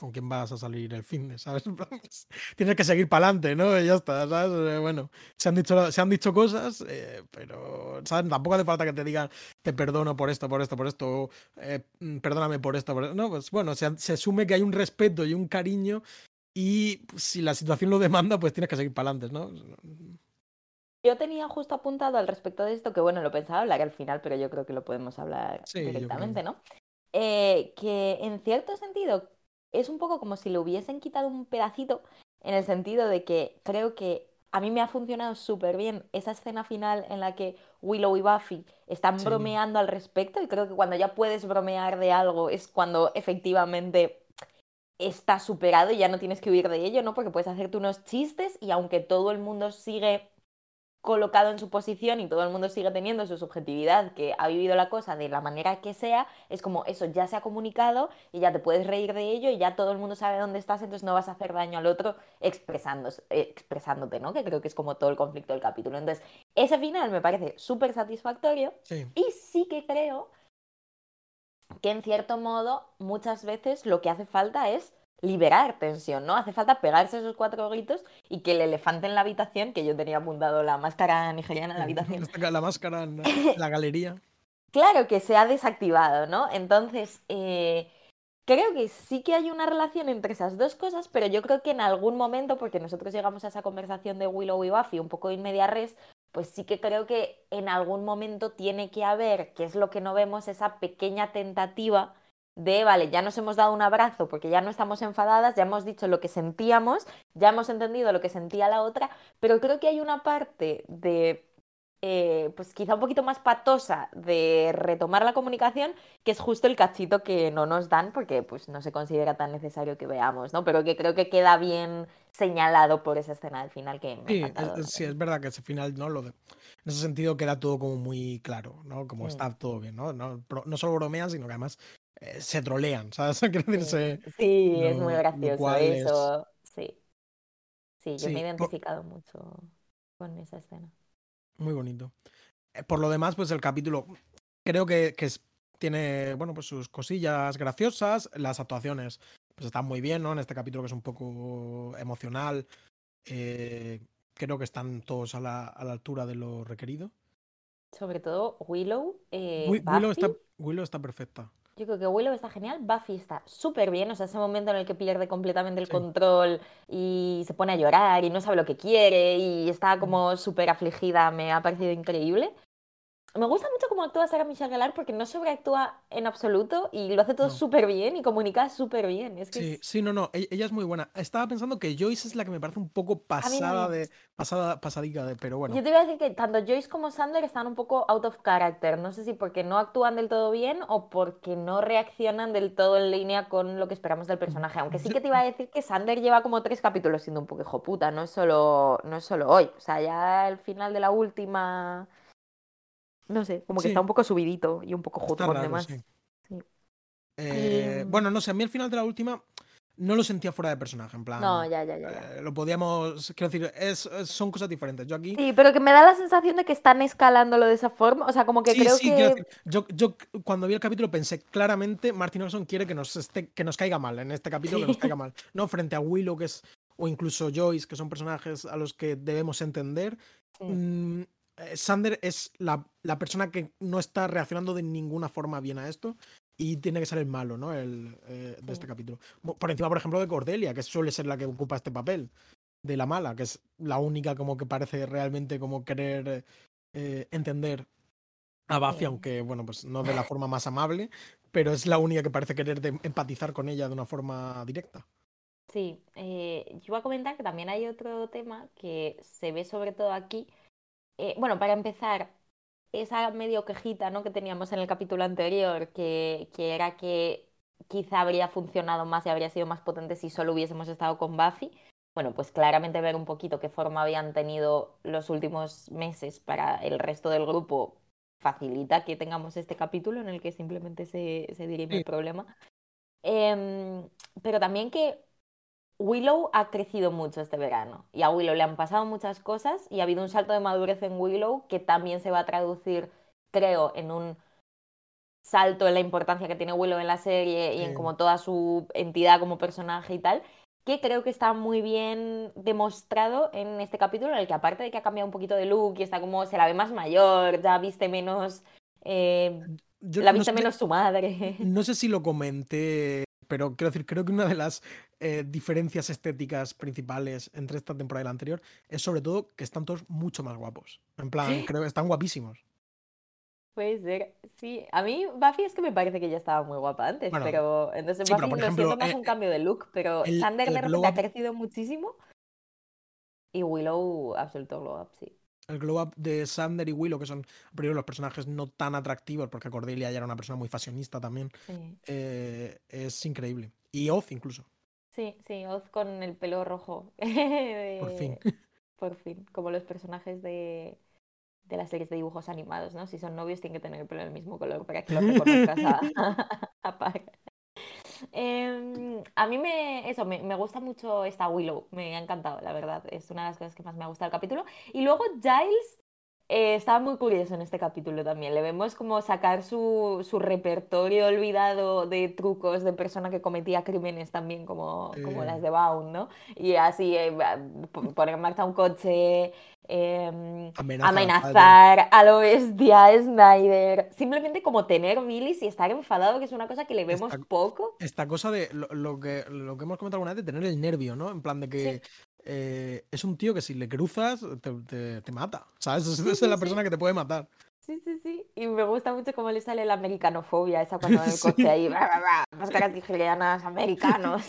con quién vas a salir el fin de, ¿sabes? Pues, tienes que seguir para adelante, ¿no? Y ya está, ¿sabes? Eh, bueno, se han dicho, se han dicho cosas, eh, pero, ¿sabes? Tampoco hace falta que te digan, te perdono por esto, por esto, por esto, eh, mm, perdóname por esto, por esto. No, pues bueno, se, se, asume que hay un respeto y un cariño y pues, si la situación lo demanda, pues tienes que seguir para adelante, ¿no? Yo tenía justo apuntado al respecto de esto, que bueno, lo pensaba hablar al final, pero yo creo que lo podemos hablar directamente, ¿no? Eh, que en cierto sentido es un poco como si le hubiesen quitado un pedacito, en el sentido de que creo que a mí me ha funcionado súper bien esa escena final en la que Willow y Buffy están bromeando al respecto, y creo que cuando ya puedes bromear de algo es cuando efectivamente está superado y ya no tienes que huir de ello, ¿no? Porque puedes hacerte unos chistes y aunque todo el mundo sigue colocado en su posición y todo el mundo sigue teniendo su subjetividad, que ha vivido la cosa de la manera que sea, es como eso ya se ha comunicado y ya te puedes reír de ello y ya todo el mundo sabe dónde estás, entonces no vas a hacer daño al otro expresándose, expresándote, ¿no? Que creo que es como todo el conflicto del capítulo. Entonces, ese final me parece súper satisfactorio y sí que creo que en cierto modo muchas veces lo que hace falta es liberar tensión, ¿no? Hace falta pegarse esos cuatro gritos y que el elefante en la habitación, que yo tenía apuntado la máscara nigeriana en la habitación. La máscara en la galería. claro, que se ha desactivado, ¿no? Entonces, eh, creo que sí que hay una relación entre esas dos cosas, pero yo creo que en algún momento, porque nosotros llegamos a esa conversación de Willow y Buffy un poco in media res, pues sí que creo que en algún momento tiene que haber, que es lo que no vemos, esa pequeña tentativa de, vale, ya nos hemos dado un abrazo porque ya no estamos enfadadas, ya hemos dicho lo que sentíamos, ya hemos entendido lo que sentía la otra, pero creo que hay una parte de, eh, pues quizá un poquito más patosa de retomar la comunicación, que es justo el cachito que no nos dan porque pues no se considera tan necesario que veamos, ¿no? Pero que creo que queda bien señalado por esa escena del final que sí, es, sí, es verdad que ese final, ¿no? Lo de, en ese sentido queda todo como muy claro, ¿no? Como mm. está todo bien, ¿no? No, no solo bromean, sino que además eh, se trolean, ¿sabes? sí, es muy gracioso eso. Sí. Sí, yo me he identificado mucho con esa escena. Muy bonito. Eh, por lo demás, pues el capítulo creo que, que tiene, bueno, pues sus cosillas graciosas, las actuaciones pues están muy bien, ¿no? En este capítulo que es un poco emocional, eh, creo que están todos a la, a la altura de lo requerido. Sobre todo Willow. Willow está Willow está perfecta. Yo creo que Willow está genial, Buffy está súper bien, o sea, ese momento en el que pierde completamente el Sí. control y se pone a llorar y no sabe lo que quiere y está como súper afligida, me ha parecido increíble. Me gusta mucho cómo actúa Sarah Michelle Gellar porque no sobreactúa en absoluto y lo hace todo No. súper bien y comunica súper bien. Es que Sí, es- sí, no, no, e- ella es muy buena. Estaba pensando que Joyce es la que me parece un poco pasada de, pasada, pasadica de, pero bueno. Yo te iba a decir que tanto Joyce como Sander están un poco out of character. No sé si porque no actúan del todo bien o porque no reaccionan del todo en línea con lo que esperamos del personaje. Aunque sí que te iba a decir que Sander lleva como tres capítulos siendo un poco hijo puta, no es solo, no es solo hoy. O sea, ya al final de la última. No sé, como que Sí. está un poco subidito y un poco Está juzgón de raro, más. sí. Sí. Eh, Y- Bueno, no sé, a mí al final de la última no lo sentía fuera de personaje, en plan. No, ya, ya, ya, ya. eh, lo podíamos, quiero decir, es, es- son cosas diferentes. Yo aquí. Sí, pero que me da la sensación de que están escalándolo de esa forma. O sea, como que Sí, creo sí, que. decir, yo, yo cuando vi el capítulo pensé claramente Martin Orson quiere que nos esté, que nos caiga mal en este capítulo, que nos caiga mal. No frente a Willow, que es, o incluso Joyce, que son personajes a los que debemos entender. Sí. Mm, Sander es la, la persona que no está reaccionando de ninguna forma bien a esto y tiene que ser el malo, ¿no? El, eh, de este Sí. capítulo. Por encima, por ejemplo, de Cordelia, que suele ser la que ocupa este papel de la mala, que es la única como que parece realmente como querer eh, entender a Buffy, Sí. aunque, bueno, pues no de la forma más amable, pero es la única que parece querer de- empatizar con ella de una forma directa. Sí, eh, yo iba a comentar que también hay otro tema que se ve sobre todo aquí. Eh, bueno, para empezar, esa medio quejita, ¿no? que teníamos en el capítulo anterior, que, que era que quizá habría funcionado más y habría sido más potente si solo hubiésemos estado con Buffy. Bueno, pues claramente ver un poquito qué forma habían tenido los últimos meses para el resto del grupo facilita que tengamos este capítulo en el que simplemente se, se dirime el problema. Em, pero también que Willow ha crecido mucho este verano y a Willow le han pasado muchas cosas y ha habido un salto de madurez en Willow que también se va a traducir, creo, en un salto en la importancia que tiene Willow en la serie y en como toda su entidad como personaje y tal, que creo que está muy bien demostrado en este capítulo en el que aparte de que ha cambiado un poquito de look y está como se la ve más mayor, ya viste menos, eh, Yo la no viste sé- menos su madre. No sé si lo comenté, pero quiero decir, creo que una de las eh, diferencias estéticas principales entre esta temporada y la anterior es sobre todo que están todos mucho más guapos. En plan, Sí. creo que están guapísimos. Puede ser, sí. A mí Buffy es que me parece que ya estaba muy guapa antes, Bueno, pero entonces sí, pero Buffy por lo ejemplo, siento más eh, un cambio de look, pero el- Sander el de ha crecido muchísimo y Willow absoluto glow up, sí. El glow up de Sander y Willow, que son primero los personajes no tan atractivos, porque Cordelia ya era una persona muy fashionista también, Sí, eh, es increíble. Y Oz incluso, sí, sí, Oz con el pelo rojo. por fin. Por fin, como los personajes de, de las series de dibujos animados, ¿no? Si son novios tienen que tener el pelo del mismo color para que lo reconozcas a, a par. Em, a mí me, eso, me, me gusta mucho esta Willow, me ha encantado, la verdad. Es una de las cosas que más me ha gustado del capítulo. Y luego Giles eh, estaba muy curioso en este capítulo también. Le vemos como sacar su, su repertorio olvidado de trucos de persona que cometía crímenes también, como, como las de Baum, ¿no? Y así eh, poner en marcha un coche, em, Amenaza a amenazar a lo bestia, Snyder. Simplemente como tener bilis y estar enfadado, que es una cosa que le vemos Esta- poco. Esta cosa de lo, lo que, lo que hemos comentado alguna vez, de tener el nervio, ¿no? En plan de que eh, es un tío que si le cruzas te, te- te mata. ¿Sabes? Es, es sí, la sí. persona que te puede matar. Sí, sí, sí. Y me gusta mucho cómo le sale la americanofobia, esa cuando en el Sí. coche ahí, bra, máscaras nigerianas, americanos.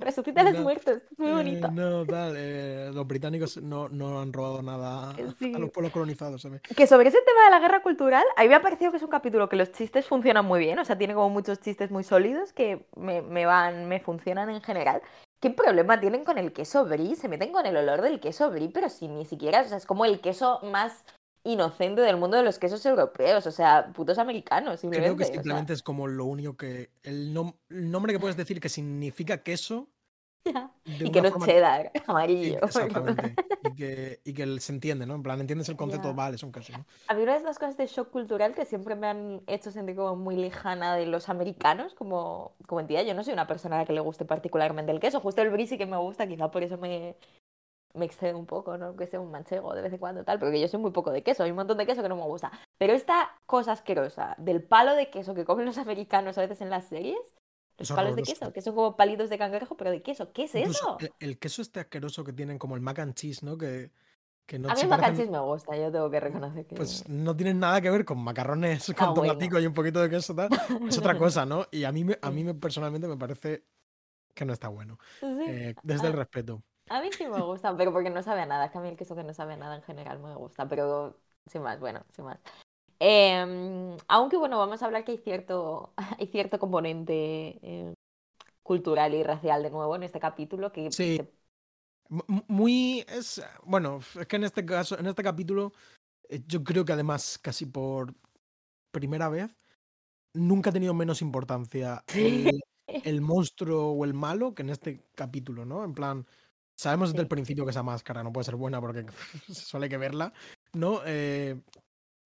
Resucita a los No, muertos, es muy Eh, bonito. no, tal. eh, los británicos no, no han robado nada Eh, a sí. los pueblos colonizados, ve. Que sobre ese tema de la guerra cultural, a mí me ha parecido que es un capítulo que los chistes funcionan muy bien, o sea, tiene como muchos chistes muy sólidos que me, me van, me funcionan en general. ¿Qué problema tienen con el queso brie? Se meten con el olor del queso brie, pero si ni siquiera, o sea, es como el queso más inocente del mundo de los quesos europeos, o sea, putos americanos, simplemente. Creo que o sea. simplemente es como lo único que. El, nom- el nombre que puedes decir que significa queso. Y que no es cheddar, amarillo. Exactamente. y, que, y que se entiende, ¿no? En plan, entiendes el concepto, Ya. vale, es un queso, ¿no? A mí una de estas cosas de shock cultural que siempre me han hecho sentir como muy lejana de los americanos, como, como entidad. Yo no soy una persona a la que le guste particularmente el queso, justo el brie sí que me gusta, quizá por eso me, me excede un poco, ¿no? Que sea un manchego de vez en cuando tal, porque yo soy muy poco de queso, hay un montón de queso que no me gusta. Pero esta cosa asquerosa del palo de queso que comen los americanos a veces en las series, los palos de queso, que son como palitos de cangrejo, pero de queso. ¿Qué es eso? el, el queso este asqueroso que tienen como el mac and cheese, ¿no? Que, que no A mí el mac and cheese me gusta, yo tengo que reconocer que... Pues no tienen nada que ver con macarrones con Ah, bueno. tomatico y un poquito de queso tal. Es otra cosa, ¿no? Y a mí, me- a mí me, personalmente me parece que no está bueno. Sí. eh, desde el respeto. A mí sí me gusta, pero porque no sabe a nada. Es que a mí el queso que no sabe a nada en general me gusta, pero sin más, bueno, sin más. Em, aunque bueno, vamos a hablar que hay cierto, hay cierto componente eh, cultural y racial de nuevo en este capítulo que Sí. se- Muy. Es, bueno, es que en este caso, en este capítulo, eh, yo creo que además, casi por primera vez, nunca ha tenido menos importancia el, el monstruo o el malo que en este capítulo, ¿no? En plan, sabemos desde el principio que esa máscara no puede ser buena porque hay que verla, ¿no? Eh,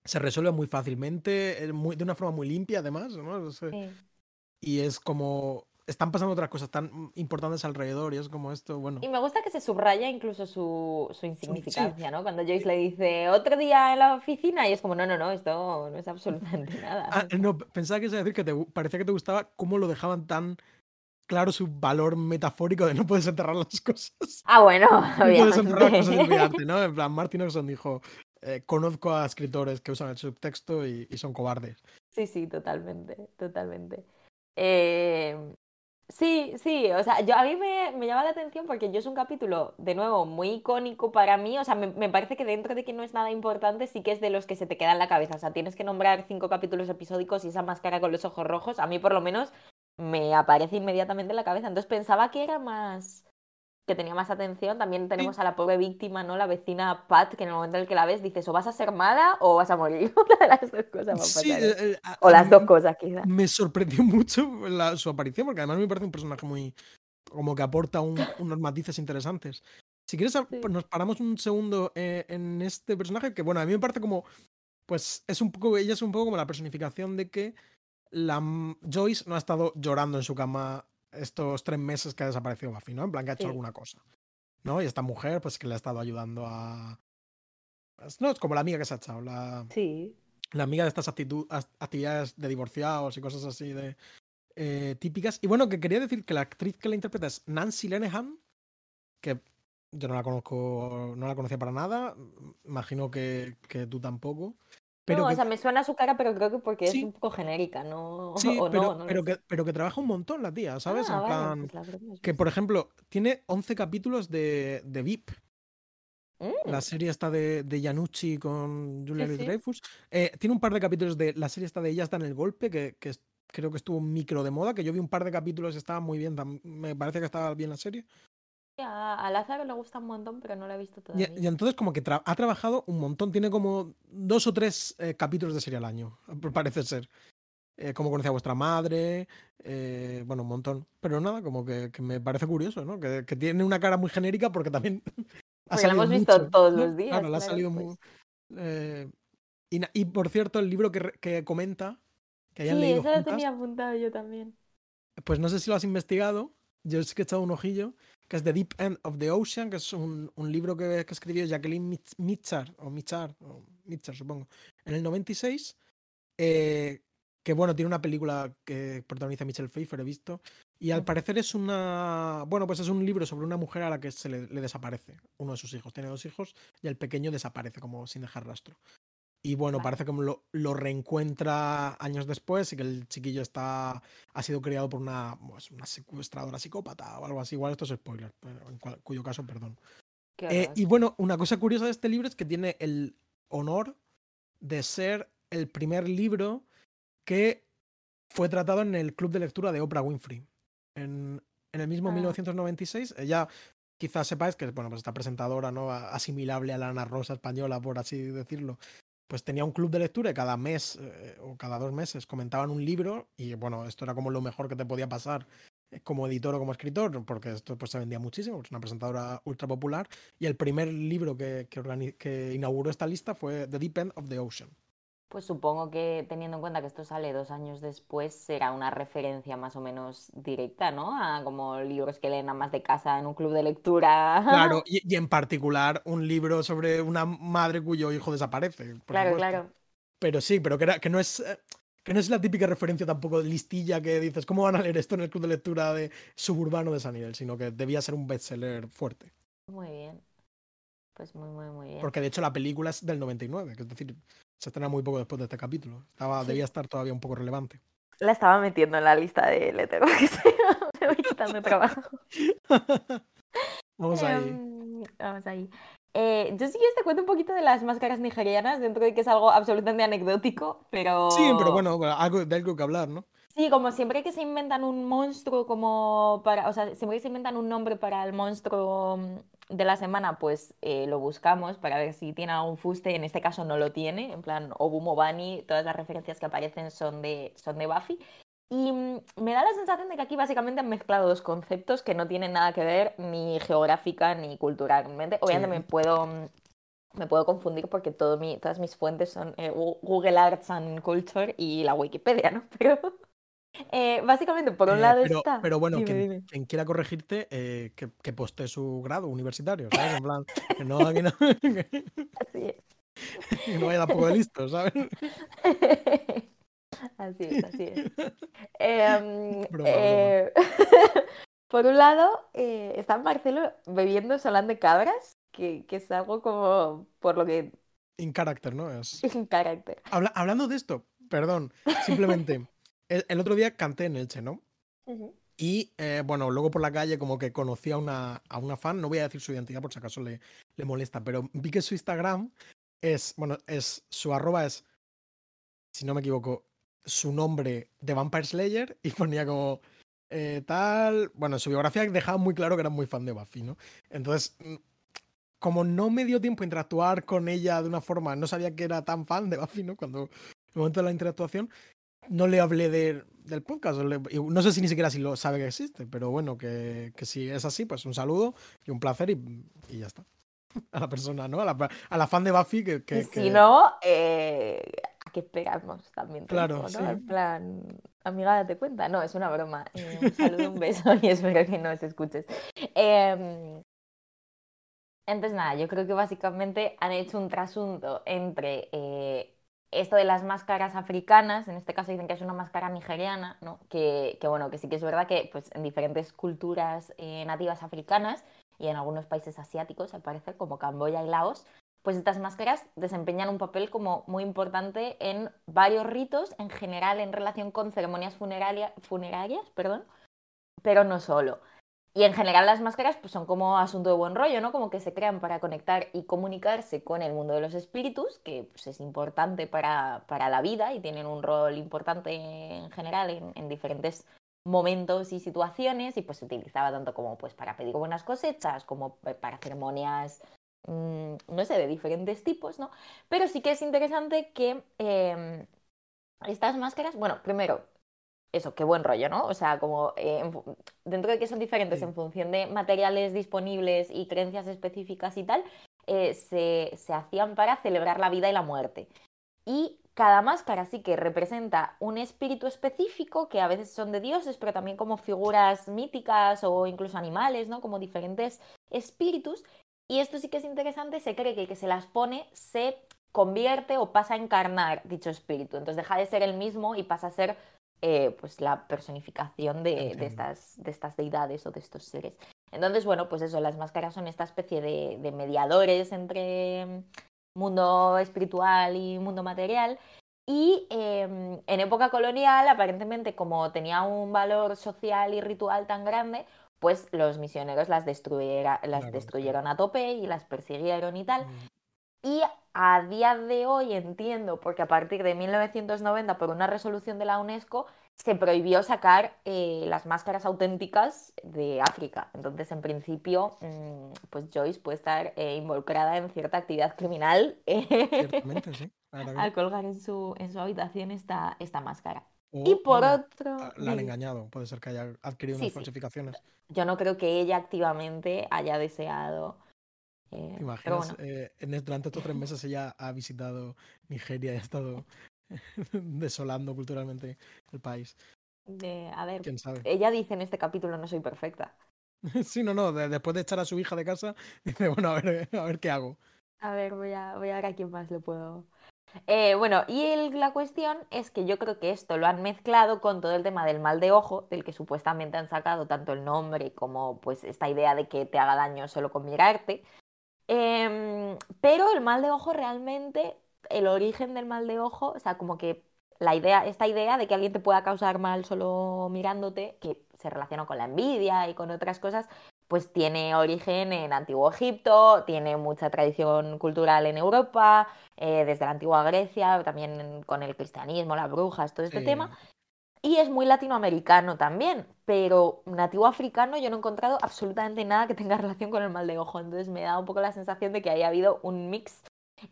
se resuelve muy fácilmente, eh, muy- de una forma muy limpia, además, ¿no? Es, eh, Sí. Y es como. Están pasando otras cosas tan importantes alrededor y es como esto, bueno. Y me gusta que se subraya incluso su, su insignificancia, ¿no? Cuando Joyce le dice otro día en la oficina y es como, no, no, no, esto no es absolutamente nada. Ah, no, pensaba que ibas a decir que te, parecía que te gustaba cómo lo dejaban tan claro su valor metafórico de no puedes enterrar las cosas. Ah, bueno, No puedes enterrar las cosas y obviamente. olvidarte, ¿no? En plan, Martin Oxon dijo, eh, conozco a escritores que usan el subtexto y, son cobardes. Sí, sí, totalmente, totalmente. Eh, sí, sí, o sea, yo, a mí me, me llama la atención porque yo es un capítulo, de nuevo, muy icónico para mí, o sea, me, me parece que dentro de que no es nada importante, sí que es de los que se te queda en la cabeza, o sea, tienes que nombrar cinco capítulos episódicos y esa máscara con los ojos rojos, a mí por lo menos me aparece inmediatamente en la cabeza, entonces pensaba que era más... que tenía más atención. También tenemos a la pobre víctima, ¿no? La vecina Pat, que en el momento en el que la ves dices o vas a ser mala o vas a morir. Una de las dos cosas va a Sí, pasar. eh, eh, a- O las dos cosas, quizás. Me sorprendió mucho la- su aparición, porque además me parece un personaje muy. como que aporta un- unos matices interesantes. Si quieres, a- Sí. pues nos paramos un segundo eh, en este personaje, que bueno, a mí me parece como. Pues es un poco. Ella es un poco como la personificación de que la Joyce no ha estado llorando en su cama estos tres meses que ha desaparecido Buffy, ¿no? En plan, que ha hecho Sí. alguna cosa. ¿No? Y esta mujer, pues que le ha estado ayudando a. No, es como la amiga que se ha echado, la Sí. la amiga de estas actividades de divorciados y cosas así de eh, típicas. Y bueno, que quería decir que la actriz que la interpreta es Nancy Lenehan, que yo no la conozco, no la conocía para nada, imagino que, que tú tampoco. Pero no, que, o sea, me suena su cara, pero creo que porque Sí. es un poco genérica, ¿no? sí, o pero, no, no lo pero, sé. que, pero que trabaja un montón la tía, ¿sabes? Ah, en vale, plan, pues la que por ejemplo, tiene 11 capítulos de, de VIP, Mm, la serie esta de, de Yanucci con Julia Sí. Dreyfus. Eh, tiene un par de capítulos de la serie esta de Ellas dan el golpe, que, que creo que estuvo micro de moda, que yo vi un par de capítulos y estaba muy bien. Me parece que estaba bien la serie. A, a Lázaro le gusta un montón, pero no lo he visto todavía. y entonces como que tra- ha trabajado un montón, tiene como dos o tres eh, capítulos de serie al año, parece ser. Eh, como conocí a vuestra madre, eh, bueno, un montón. Pero nada, como que, que me parece curioso, ¿no? Que, que tiene una cara muy genérica porque también ha Porque lo salido hemos visto mucho, todos ¿no? los días, Claro, le ha salido pues. muy... eh, y, por cierto, el libro que, que comenta, que hayan Sí, leído eso lo tenía apuntado yo también. pues no sé si lo has investigado, yo sí que he echado un ojillo, que es The Deep End of the Ocean, que es un, un libro que, que escribió Jacqueline Mitchell, o Mitchell, o Mitchell, supongo, en el 96, eh, que bueno, tiene una película que protagoniza Michelle Pfeiffer, he visto, y al parecer es una, bueno, pues es un libro sobre una mujer a la que se le, le desaparece uno de sus hijos, tiene dos hijos, y el pequeño desaparece como sin dejar rastro. Y bueno, Vale. parece que lo, lo reencuentra años después y que el chiquillo está ha sido criado por una, pues, una secuestradora psicópata o algo así. Igual esto es spoiler, pero en cual- cuyo caso, perdón. Eh, y bueno, una cosa curiosa de este libro es que tiene el honor de ser el primer libro que fue tratado en el club de lectura de Oprah Winfrey. En, en el mismo Ah. 1996, ella quizás sepáis que bueno, pues esta presentadora no asimilable a la Ana Rosa española, por así decirlo, pues tenía un club de lectura y cada mes eh, o cada dos meses comentaban un libro y bueno, esto era como lo mejor que te podía pasar eh, como editor o como escritor, porque esto pues se vendía muchísimo, es una presentadora ultra popular y el primer libro que, que, que inauguró esta lista fue The Deep End of the Ocean. Pues supongo que teniendo en cuenta que esto sale dos años después, será una referencia más o menos directa, ¿no? A como libros que leen a más de casa en un club de lectura. Claro, y, y en particular un libro sobre una madre cuyo hijo desaparece. claro, supuesto. claro. Pero sí, pero que, era, que no es. Eh, que no es la típica referencia tampoco listilla que dices, ¿cómo van a leer esto en el club de lectura de suburbano de San Miguel? Sino que debía ser un bestseller fuerte. Muy bien. Pues muy, muy, muy bien. Porque de hecho la película es del 99, que es decir, se estrena muy poco después de este capítulo. Estaba, Debía estar todavía un poco relevante. La estaba metiendo en la lista de letteros, me voy quitando trabajo. vamos ahí. Em, vamos ahí. Eh, yo sí que te cuento un poquito de las máscaras nigerianas, dentro de que es algo absolutamente anecdótico, pero... Sí, pero bueno, algo, de algo que hablar, ¿no? Sí, como siempre que se inventan un monstruo como para... O sea, siempre que se inventan un nombre para el monstruo mm, de la semana, pues eh, lo buscamos para ver si tiene algún fuste. En este caso no lo tiene, en plan Obumo Bani, todas las referencias que aparecen son de, son de Buffy. Y mm, me da la sensación de que aquí básicamente han mezclado dos conceptos que no tienen nada que ver ni geográfica ni culturalmente. Obviamente me puedo mm, me puedo confundir porque todo mi, todas mis fuentes son eh, Google Arts and Culture y la Wikipedia, ¿no? Pero eh, básicamente por un eh, lado está. Pero bueno, quien, quiera corregirte, que, que poste su grado universitario, ¿sabes? En plan, que no, que no. Así es. Que no vaya tampoco de listo, ¿sabes? Así es, así es. Em, eh, por un lado, eh, está Marcelo bebiendo solán de cabras, que, que, es algo como por lo que... In character, ¿no? Es... In character. hablando de esto, perdón, simplemente, el, otro día canté en Elche, ¿no? Y eh, bueno, luego por la calle como que conocí a una, a una fan, no voy a decir su identidad por si acaso le, le molesta, pero vi que su Instagram es, bueno, es, su arroba es, si no me equivoco, su nombre de Vampire Slayer y ponía como eh, tal. Bueno, en su biografía dejaba muy claro que era muy fan de Buffy, ¿no? Entonces, mm, como no me dio tiempo a interactuar con ella de una forma, no sabía que era tan fan de Buffy, ¿no? Cuando el momento de la interactuación, no le hablé del podcast. no sé si ni siquiera si lo sabe que existe, pero bueno, que, que si es así, pues un saludo y un placer y, y ya está. A la persona, ¿no? A la, a la fan de Buffy que... que, si no, eh, que esperamos también. Claro, ¿no? En plan, amiga, date cuenta. No, es una broma. Eh, un saludo, un beso y espero que nos escuches. Em, entonces, nada, yo creo que básicamente han hecho un trasunto entre eh, esto de las máscaras africanas, en este caso dicen que es una máscara nigeriana, ¿no? Que, bueno, que sí que es verdad que pues, en diferentes culturas eh, nativas africanas y en algunos países asiáticos, al parecer, como Camboya y Laos, pues estas máscaras desempeñan un papel como muy importante en varios ritos, en general en relación con ceremonias funerarias, perdón, pero no solo. Y en general las máscaras pues, son como asunto de buen rollo, ¿no? Como que se crean para conectar y comunicarse con el mundo de los espíritus, que pues, es importante para, para, la vida y tienen un rol importante en general en, en, diferentes momentos y situaciones y pues se utilizaba tanto como pues para pedir buenas cosechas, como para ceremonias Mm, no sé, de diferentes tipos, ¿no? Pero sí que es interesante que em, estas máscaras, bueno, primero, eso, qué buen rollo, ¿no? O sea, como eh, dentro de que son diferentes en función de materiales disponibles y creencias específicas y tal, eh, se, se hacían para celebrar la vida y la muerte. Y cada máscara sí que representa un espíritu específico, que a veces son de dioses, pero también como figuras míticas o incluso animales, ¿no? Como diferentes espíritus y esto sí que es interesante, se cree que el que se las pone se convierte o pasa a encarnar dicho espíritu. Entonces deja de ser el mismo y pasa a ser eh, pues la personificación de, estas, de estas deidades o de estos seres. Entonces, bueno, pues eso, las máscaras son esta especie de, mediadores entre mundo espiritual y mundo material. Y em, en época colonial, aparentemente, como tenía un valor social y ritual tan grande, pues los misioneros las, las destruyeron a tope y las persiguieron y tal. Mm. Y a día de hoy entiendo, porque a partir de 1990, por una resolución de la UNESCO, se prohibió sacar eh, las máscaras auténticas de África. Entonces, en principio, mm, pues Joyce puede estar eh, involucrada en cierta actividad criminal al colgar en su, en su habitación esta, esta máscara y por otro. La han engañado, puede ser que haya adquirido unas falsificaciones. Yo no creo que ella activamente haya deseado. Eh, imaginas? Eh, durante estos tres meses ella ha visitado Nigeria y ha estado desolando culturalmente el país. a ver, ella dice en este capítulo: No soy perfecta. sí, no, no. después de echar a su hija de casa, dice: Bueno, a ver, a ver qué hago. A ver, voy a, voy a ver a quién más le puedo Eh, bueno, y el- la cuestión es que yo creo que esto lo han mezclado con todo el tema del mal de ojo, del que supuestamente han sacado tanto el nombre como pues esta idea de que te haga daño solo con mirarte. Em, pero el mal de ojo realmente, el origen del mal de ojo, o sea, como que la idea, esta idea de que alguien te pueda causar mal solo mirándote, que se relaciona con la envidia y con otras cosas, pues tiene origen en Antiguo Egipto, tiene mucha tradición cultural en Europa, eh, desde la antigua Grecia, también con el cristianismo, las brujas, todo este Sí. tema. Y es muy latinoamericano también, pero nativo africano yo no he encontrado absolutamente nada que tenga relación con el mal de ojo. Entonces me da un poco la sensación de que haya habido un mix.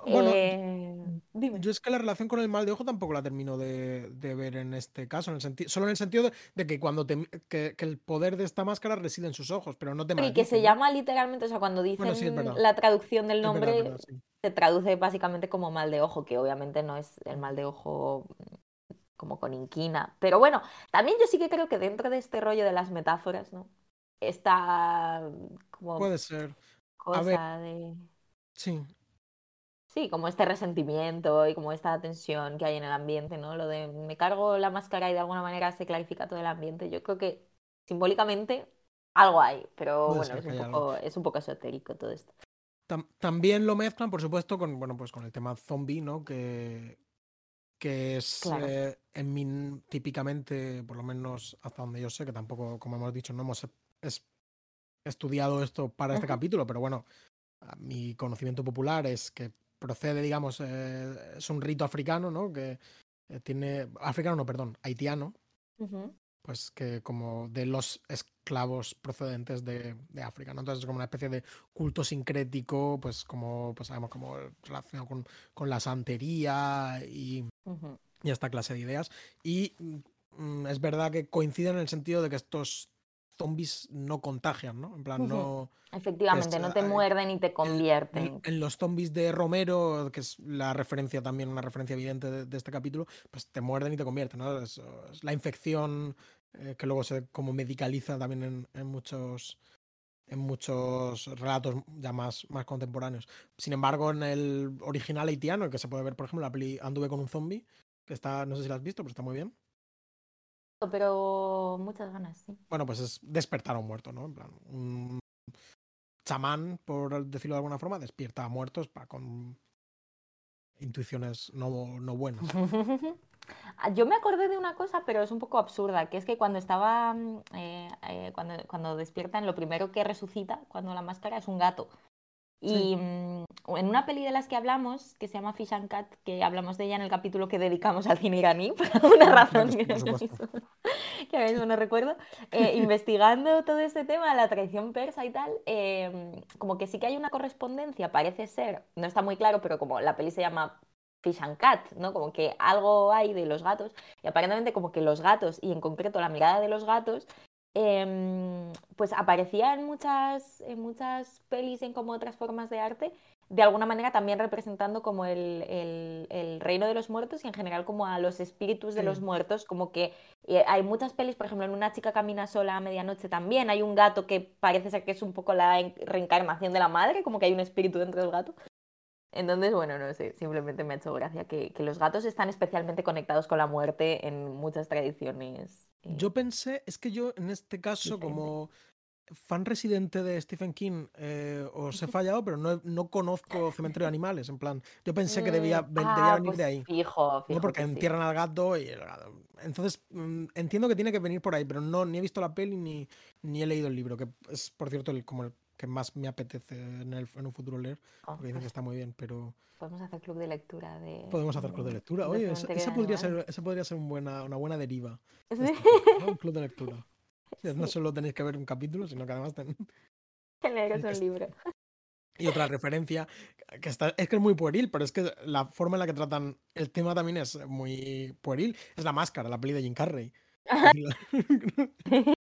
Bueno, Eh, dime. Yo es que la relación con el mal de ojo tampoco la termino de, de ver en este caso, en el senti- solo en el sentido de, de que cuando te, que, que el poder de esta máscara reside en sus ojos, pero no te y que se llama literalmente, o sea, cuando Bueno, sí, dicen la traducción del Es verdad, nombre, verdad, sí. se traduce básicamente como mal de ojo, que obviamente no es el mal de ojo como con inquina. Pero bueno, también yo sí que creo que dentro de este rollo de las metáforas, ¿no? Esta como Puede ser. A ver, cosa de... sí. Sí, como este resentimiento y como esta tensión que hay en el ambiente, ¿no? Lo de me cargo la máscara y de alguna manera se clarifica todo el ambiente. Yo creo que simbólicamente algo hay, pero Puede bueno, es un poco, es un poco esotérico todo esto. Tam- también lo mezclan, por supuesto, con, bueno, pues con el tema zombie, ¿no? Que, que es Claro. eh, en mi, típicamente, por lo menos hasta donde yo sé, que tampoco, como hemos dicho, no hemos es- estudiado esto para este capítulo, pero bueno, mi conocimiento popular es que procede, digamos, eh, es un rito africano, ¿no? Que eh, tiene, africano no, perdón, haitiano. Pues que como de los esclavos procedentes de, de África, ¿no? Entonces es como una especie de culto sincrético, pues como, pues sabemos, como relacionado con, con la santería y, Ujú. y esta clase de ideas. Y mm, es verdad que coinciden en el sentido de que estos zombies no contagian, ¿no? En plan, no... Efectivamente, Es, no te eh, muerden y te En, convierten. en los zombies de Romero, que es la referencia también, una referencia evidente de, de este capítulo, pues te muerden y te convierten, ¿no? Es, es la infección eh, que luego se como medicaliza también en, en muchos en muchos relatos ya más, más contemporáneos. Sin embargo, en el original haitiano, que se puede ver, por ejemplo, la peli Anduve con un zombie, que está, no sé si la has visto, pero está muy bien. Pero muchas ganas, sí. Bueno, pues es despertar a un muerto, ¿no? En plan, un chamán, por decirlo de alguna forma, despierta a muertos para con intuiciones no, no buenas. Ah, Yo me acordé de una cosa, pero es un poco absurda, que es que cuando estaba, mm, eh, eh, cuando, cuando despiertan, lo primero que resucita cuando la máscara es un gato. Sí. Y mm, en una peli de las que hablamos, que se llama Fish and Cat, que hablamos de ella en el capítulo que dedicamos al cine iraní, por alguna Ah, razón que ahora mismo no recuerdo, eh, investigando todo este tema, la tradición persa y tal, eh, como que sí que hay una correspondencia, parece ser, no está muy claro, pero como la peli se llama Fish and Cat, ¿no? Como que algo hay de los gatos, y aparentemente como que los gatos, y en concreto la mirada de los gatos, em, pues aparecía en muchas, en muchas pelis y en como otras formas de arte, de alguna manera también representando como el, el- el reino de los muertos y en general como a los espíritus de Sí. los muertos, como que eh, hay muchas pelis, por ejemplo, en Una chica camina sola a medianoche también hay un gato que parece ser que es un poco la en- reencarnación de la madre, como que hay un espíritu dentro del gato. Entonces, bueno, no sé, simplemente me ha hecho gracia que, que los gatos están especialmente conectados con la muerte en muchas tradiciones. eh, Yo pensé, es que yo en este caso, diferente. como fan residente de Stephen King, eh, os he fallado, pero no, no conozco Cementerio de Animales. En plan, yo pensé que debía, Mm, ven- ah, debía venir pues de ahí. Fijo, ¿no? fijo Porque que sí. entierran al gato y el gato. Entonces, mm, entiendo que tiene que venir por ahí, pero no ni he visto la peli ni, ni he leído el libro, que es, por cierto, el, como el que más me apetece en, el, en un futuro leer, Oh, porque dicen pues que está muy bien, pero podemos hacer club de lectura de, podemos hacer club de lectura. de Oye, esa, Cementerio esa de podría ser, esa podría ser un buena, una buena deriva. de Sí. este ¿no? Un club de lectura. No Sí. solo tenéis que ver un capítulo, sino que además ten- Que leeros un libro. Y otra referencia, que está, es que es muy pueril, pero es que la forma en la que tratan el tema también es muy pueril. Es la máscara, la peli de Jim Carrey.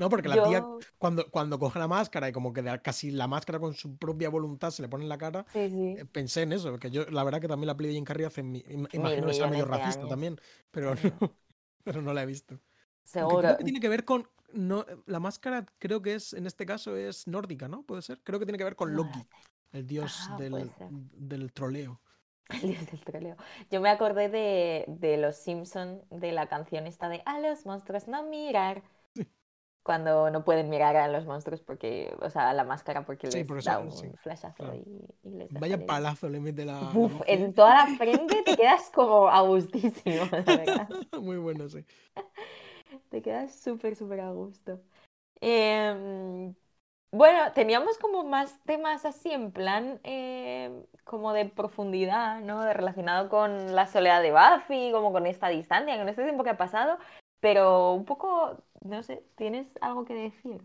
No, porque la tía, Yo, cuando, cuando coge la máscara y como que casi la máscara con su propia voluntad se le pone en la cara, sí, sí. eh, pensé en eso, que yo la verdad que también la peli de Jim Carrey hace, mi- im- imagino que millones medio de racista años. también, pero no, pero no la he visto. Seguro. creo que tiene que ver con, no, la máscara creo que es, en este caso es nórdica, ¿no? Puede ser. Creo que tiene que ver con Loki, el dios Ah, del, del troleo. El dios del troleo. Yo me acordé de, de Los Simpson, de la canción esta de A los monstruos no mirar. Cuando no pueden mirar a los monstruos porque, o sea, a la máscara porque Sí, les por eso, da un sí, flashazo claro. y, y les Vaya palazo le mete la. Uf, en toda la frente te quedas como a gustísimo, la verdad. Muy bueno, sí. Te quedas súper, súper a gusto. Em, bueno, teníamos como más temas así en plan em, como de profundidad, ¿no? De relacionado con la soledad de Buffy, como con esta distancia, con este tiempo que ha pasado, pero un poco, no sé, ¿tienes algo que decir?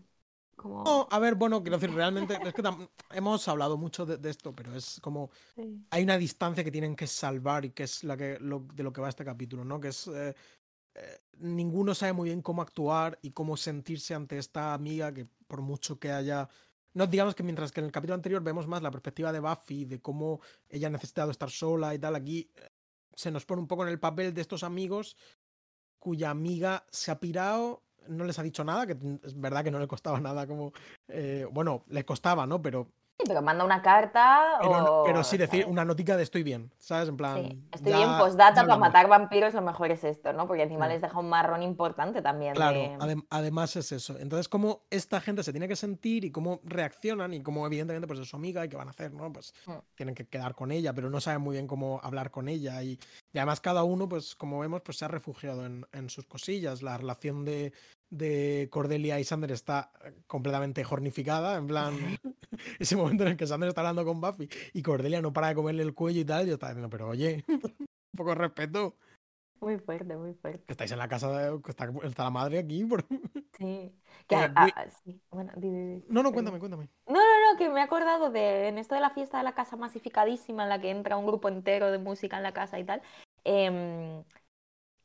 Como... No, a ver, bueno, quiero decir, realmente es que hemos hablado mucho de, de esto, pero es como Sí. hay una distancia que tienen que salvar y que es la que lo- de lo que va este capítulo, ¿no? Que es eh, eh, ninguno sabe muy bien cómo actuar y cómo sentirse ante esta amiga que por mucho que haya no digamos que mientras que en el capítulo anterior vemos más la perspectiva de Buffy de cómo ella ha necesitado estar sola y tal, aquí eh, se nos pone un poco en el papel de estos amigos cuya amiga se ha pirado, no les ha dicho nada, que es verdad que no le costaba nada como eh, bueno, le costaba, ¿no? Pero Sí, pero manda una carta pero, o... pero sí decir ¿sabes? una notica de estoy bien, ¿sabes? En plan, Sí, estoy ya- bien, postdata para hablamos. matar vampiros, lo mejor es esto, ¿no? Porque encima les deja un marrón importante también. Claro, de- adem- además es eso. Entonces, cómo esta gente se tiene que sentir y cómo reaccionan y cómo evidentemente pues es su amiga y qué van a hacer, ¿no? Pues Mm. tienen que quedar con ella, pero no saben muy bien cómo hablar con ella y, y además cada uno, pues como vemos, pues se ha refugiado en, en sus cosillas. La relación de, de Cordelia y Sander está eh, completamente jornificada, en plan, ese momento en el que Sander está hablando con Buffy y Cordelia no para de comerle el cuello y tal, yo estaba diciendo, pero oye, un poco de respeto, Muy fuerte, muy fuerte. que estáis en la casa, de, que está, está la madre aquí, por... Sí. Que, Bueno, di, di, di, No, no, cuéntame, cuéntame. No, no, no, que me he acordado de en esto de la fiesta de la casa masificadísima en la que entra un grupo entero de música en la casa y tal, em,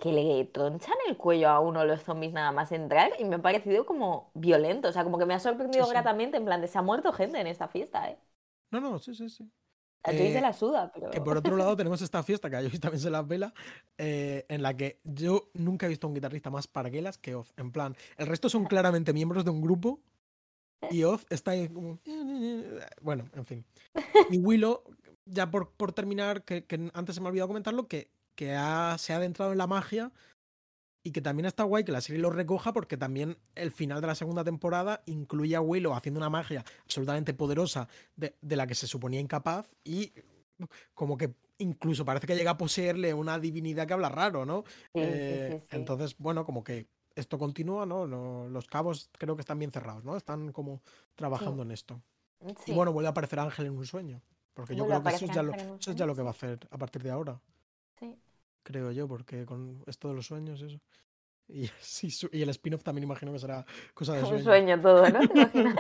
que le tronchan el cuello a uno los zombies nada más entrar y me ha parecido como violento, o sea, como que me ha sorprendido Sí, gratamente en plan de se ha muerto gente en esta fiesta, ¿eh? No, no, sí, sí, sí. A Joyce se Eh, la suda, pero... Que por otro lado tenemos esta fiesta que a Joyce también se las vela, eh, en la que yo nunca he visto a un guitarrista más parguelas que Oz. En plan, el resto son claramente miembros de un grupo y Oz está ahí como... Bueno, en fin. Y Willow, ya por, por terminar, que, que antes se me ha olvidado comentarlo, que, que ha- se ha adentrado en la magia y que también está guay que la serie lo recoja porque también el final de la segunda temporada incluye a Willow haciendo una magia absolutamente poderosa de, de la que se suponía incapaz y como que incluso parece que llega a poseerle una divinidad que habla raro, ¿no? Sí, Eh, sí, sí. Entonces, bueno, como que esto continúa, ¿no? No- Los cabos creo que están bien cerrados, ¿no? Están como trabajando en esto. Y bueno, vuelve a aparecer Ángel en un sueño. Porque yo Vuelve creo que eso es, ya lo, eso es ya que va a hacer a partir de ahora. Creo yo, porque con esto de los sueños, eso. Y, sí, y el spin-off también imagino que será cosa de Un sueño. sueño todo, ¿no? ¿Te imaginas?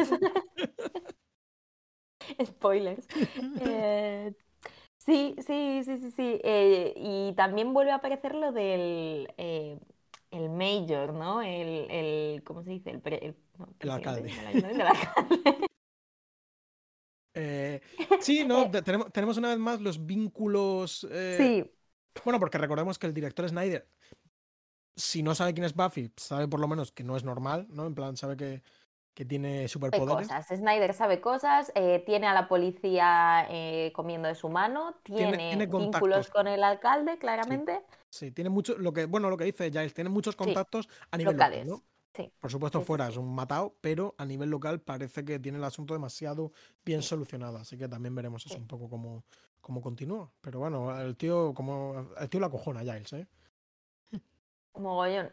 Spoilers. Eh, sí, sí, sí, sí, sí. Eh, y también vuelve a aparecer lo del eh, el mayor, ¿no? El, el ¿cómo se dice? El, pre- el, no, alcalde. el. Eh, sí, no, Eh, te- tenemos, tenemos una vez más los vínculos. eh, Sí, Bueno, porque recordemos que el director Snyder, si no sabe quién es Buffy, sabe por lo menos que no es normal, ¿no? En plan, sabe que, que tiene superpoderes. cosas. Snyder sabe cosas, eh, tiene a la policía eh, comiendo de su mano, Tiene- tiene, tiene vínculos con el alcalde, claramente. Sí, tiene mucho, lo que, bueno, lo que dice Giles, tiene muchos contactos a nivel locales. local, ¿no? Sí. Por supuesto, fuera es un matado, pero a nivel local parece que tiene el asunto demasiado bien solucionado. Así que también veremos eso un poco cómo, cómo continúa. Pero bueno, el tío, como, el tío la cojona, Giles, ¿eh? Mogollón.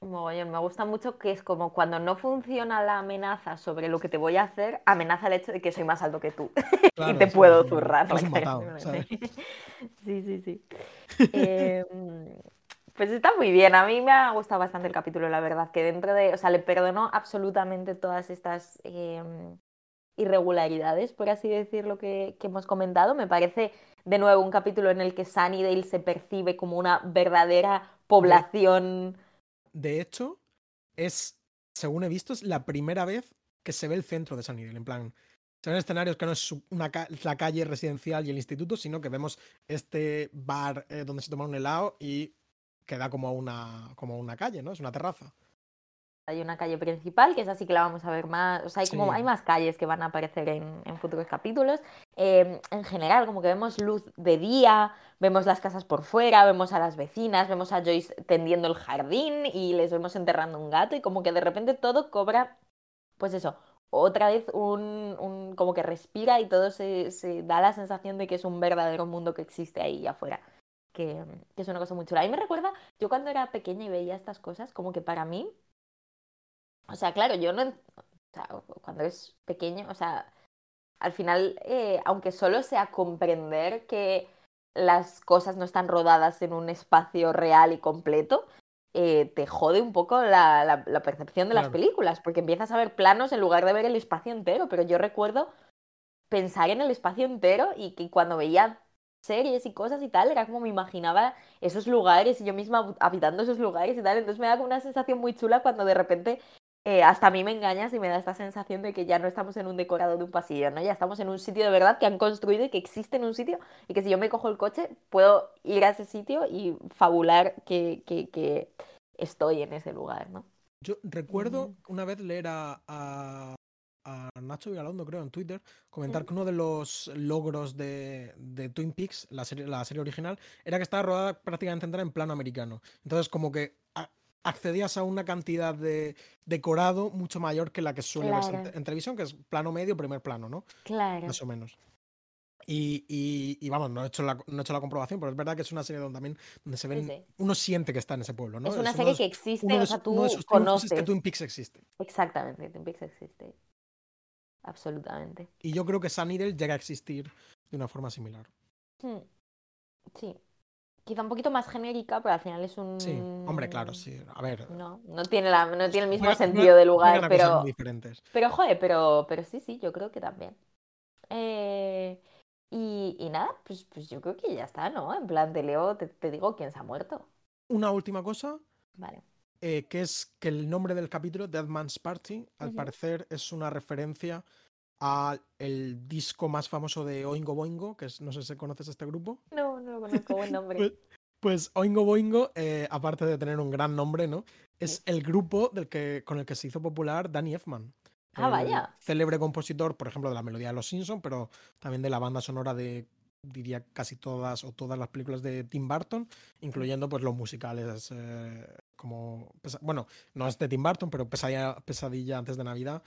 Mogollón. Me gusta mucho que es como cuando no funciona la amenaza sobre lo que te voy a hacer, amenaza el hecho de que soy más alto que tú y te sí, puedo sí, zurrar. Sí, sí, sí. Em, pues está muy bien. A mí me ha gustado bastante el capítulo, la verdad, que dentro de, o sea, le perdono absolutamente todas estas em, irregularidades, por así decirlo, que, que hemos comentado. Me parece de nuevo un capítulo en el que Sunnydale se percibe como una verdadera población. De hecho, es, según he visto, es la primera vez que se ve el centro de Sunnydale. En plan, se ven escenarios que no es una ca- la calle residencial y el instituto, sino que vemos este bar eh, donde se toma un helado y queda como una, como una calle, ¿no? Es una terraza. Hay una calle principal, que es así que la vamos a ver más. O sea, hay, como, Sí. hay más calles que van a aparecer en, en futuros capítulos. Eh, en general, como que vemos luz de día, vemos las casas por fuera, vemos a las vecinas, vemos a Joyce tendiendo el jardín y les vemos enterrando un gato y como que de repente todo cobra, pues eso, otra vez un, un- como que respira y todo se, se da la sensación de que es un verdadero mundo que existe ahí afuera. Que, que es una cosa muy chula. A mí me recuerda, yo cuando era pequeña y veía estas cosas, como que para mí, o sea, claro, yo no, o sea, cuando eres pequeño, o sea, al final, eh, aunque solo sea comprender que las cosas no están rodadas en un espacio real y completo, eh, te jode un poco la, la- la percepción de las películas, porque empiezas a ver planos en lugar de ver el espacio entero, pero yo recuerdo pensar en el espacio entero y que cuando veía series y cosas y tal, era como me imaginaba esos lugares y yo misma habitando esos lugares y tal, entonces me da como una sensación muy chula cuando de repente eh, hasta a mí me engañas y me da esta sensación de que ya no estamos en un decorado de un pasillo, ¿no? Ya estamos en un sitio de verdad que han construido y que existe en un sitio y que si yo me cojo el coche puedo ir a ese sitio y fabular que, que, que estoy en ese lugar, ¿no? Yo recuerdo Mm. una vez leer a, a- a Nacho Vigalondo, creo, en Twitter, comentar Mm. que uno de los logros de, de Twin Peaks, la serie, la serie original, era que estaba rodada prácticamente entera en plano americano. Entonces, como que a- accedías a una cantidad de decorado mucho mayor que la que suele verse en, Claro. en televisión, que es plano medio, primer plano, ¿no? Claro. Más o menos. Y, y- y vamos, no he, hecho la, no he hecho la comprobación, pero es verdad que es una serie donde también donde se Sí, ven, sí. uno siente que está en ese pueblo, ¿no? Es una serie de- que existe, de o sea, tú uno de sus triunfos es que conoces. Twin Peaks existe. Exactamente, Twin Peaks existe. Absolutamente. Y yo creo que Sunnydale llega a existir de una forma similar. Hmm, Sí. Quizá un poquito más genérica, pero al final es un... Sí, hombre, claro, sí. A ver. No, no tiene, la, no tiene el mismo sentido de lugar, pero, diferentes. pero joder, pero, pero sí, sí, yo creo que también. Eh, y, y nada, pues, pues yo creo que ya está, ¿no? En plan, te leo, te, te digo quién se ha muerto. Una última cosa, Vale. eh, que es que el nombre del capítulo, Dead Man's Party, al parecer es una referencia al el disco más famoso de Oingo Boingo, que es, no sé si conoces este grupo. No, no lo conozco, buen nombre. Pues, pues Oingo Boingo, eh, aparte de tener un gran nombre, ¿no? Es el grupo del que, con el que se hizo popular Danny Elfman. Ah, vaya. Célebre compositor, por ejemplo, de la melodía de Los Simpson, pero también de la banda sonora de, diría, casi todas o todas las películas de Tim Burton, incluyendo pues los musicales eh, como... Bueno, no es de Tim Burton, pero Pesadilla, Pesadilla antes de Navidad.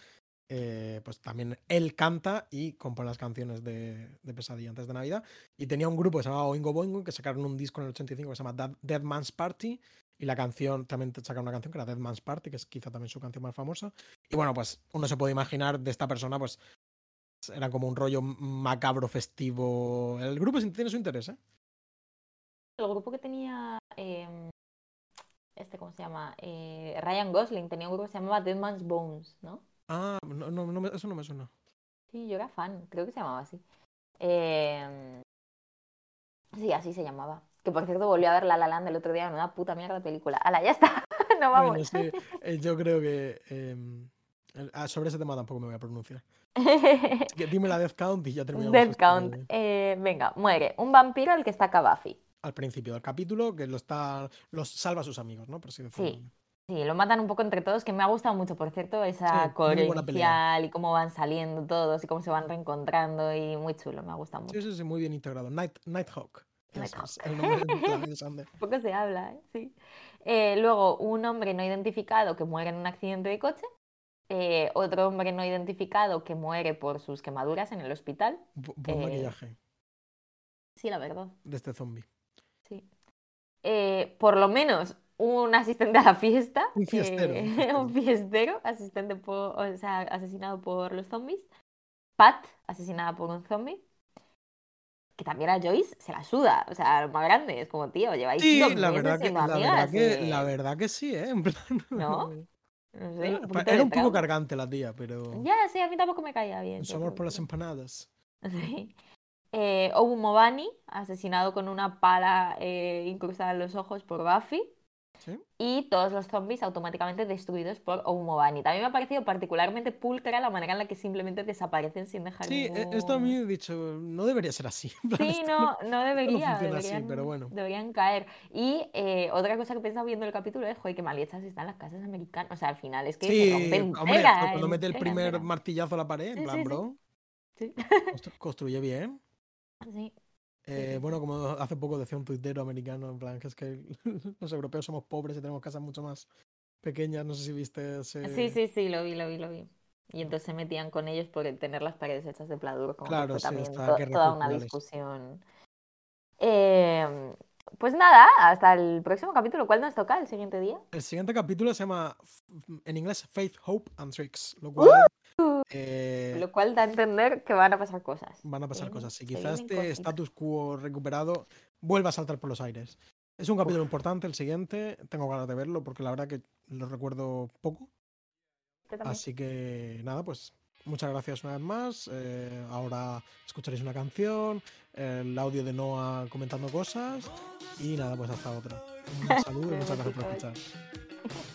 Eh, pues también él canta y compone las canciones de, Pesadilla antes de Navidad. Y tenía un grupo que se llamaba Oingo Boingo, que sacaron un disco en el 85 que se llama Dead, Man's Party. Y la canción, también sacaron una canción que era Dead Man's Party, que es quizá también su canción más famosa. Y bueno, pues uno se puede imaginar de esta persona, pues era como un rollo macabro festivo. El grupo tiene su interés, ¿eh? El grupo que tenía, em, este, ¿cómo se llama? Eh, Ryan Gosling tenía un grupo que se llamaba Dead Man's Bones, ¿no? Ah, no, no, no eso no me suena. Sí, yo era fan, creo que se llamaba así. Em, sí, así se llamaba. Que por cierto volví a ver La La Land el otro día en una puta mierda de película. ¡Hala, ya está! no vamos. Bueno, sí, eh, yo creo que em, ah, sobre ese tema tampoco me voy a pronunciar. Así que dime la Death Count y ya terminamos. Death Count. Eh, venga, muere. Un vampiro al que está Buffy. al principio del capítulo, que lo está, los salva a sus amigos, ¿no? Por así decirlo. Sí. Sí, lo matan un poco entre todos, que me ha gustado mucho, por cierto, esa Sí, coreo inicial y cómo van saliendo todos y cómo se van reencontrando y muy chulo, me ha gustado mucho. Sí, sí, sí, muy bien integrado. Night, Nighthawk. Nighthawk. es el nombre de David Sander. Poco se habla, ¿eh? Sí. Eh, luego, un hombre no identificado que muere en un accidente de coche. Eh, otro hombre no identificado que muere por sus quemaduras en el hospital. Buen Eh, maquillaje Sí, la verdad. de este zombie. Sí. Por lo menos un asistente a la fiesta. Un fiestero, eh, un fiestero. un fiestero, asistente por, o sea, asesinado por los zombies. Pat, asesinada por un zombie. Que también a Joyce se la suda. O sea, lo más grande. Es como, tío, lleváis Sí, dos la verdad, que, la, verdad amigas. que, eh, la verdad que sí, ¿eh? En plan, ¿No? No sé, Era, un era poco cargante la tía, pero. Ya, sí, a mí tampoco me caía bien. Creo por las que- empanadas. Sí. Eh, Obu Mobani, asesinado con una pala eh, incrustada en los ojos por Buffy. Y todos los zombies automáticamente destruidos por Oumobani. También me ha parecido particularmente pulcra la manera en la que simplemente desaparecen sin dejar Sí, e, esto a mí he dicho, no debería ser así. Sí, no, no debería. deberían, pero bueno. deberían caer. Y eh, otra cosa que he pensado viendo el capítulo es, joder, qué mal hechas están las casas americanas. O sea, al final es que sí, se rompen hombre, cuando mete el primer martillazo a la pared, en plan, bro. Sí. Construye bien. Sí. Eh, bueno, como hace poco decía un tuitero americano, en plan, que es que los europeos somos pobres y tenemos casas mucho más pequeñas. No sé si viste ese... Sí, sí, sí, lo vi, lo vi, lo vi. Y entonces se metían con ellos por tener las paredes hechas de pladur, como claro, también toda una discusión. Em, pues nada, hasta el próximo capítulo. ¿Cuál nos toca el siguiente día? El siguiente capítulo se llama, en inglés, Faith, Hope and Tricks, lo cual eh, Lo cual da a entender que van a pasar cosas. Van a pasar cosas. Y quizás este status quo recuperado vuelva a saltar por los aires. Es un capítulo importante, el siguiente. Tengo ganas de verlo porque la verdad que lo recuerdo poco. Así que nada, pues muchas gracias una vez más. Eh, ahora escucharéis una canción, el audio de Noah comentando cosas. Y nada, pues hasta otra. Un saludo y muchas gracias por escuchar.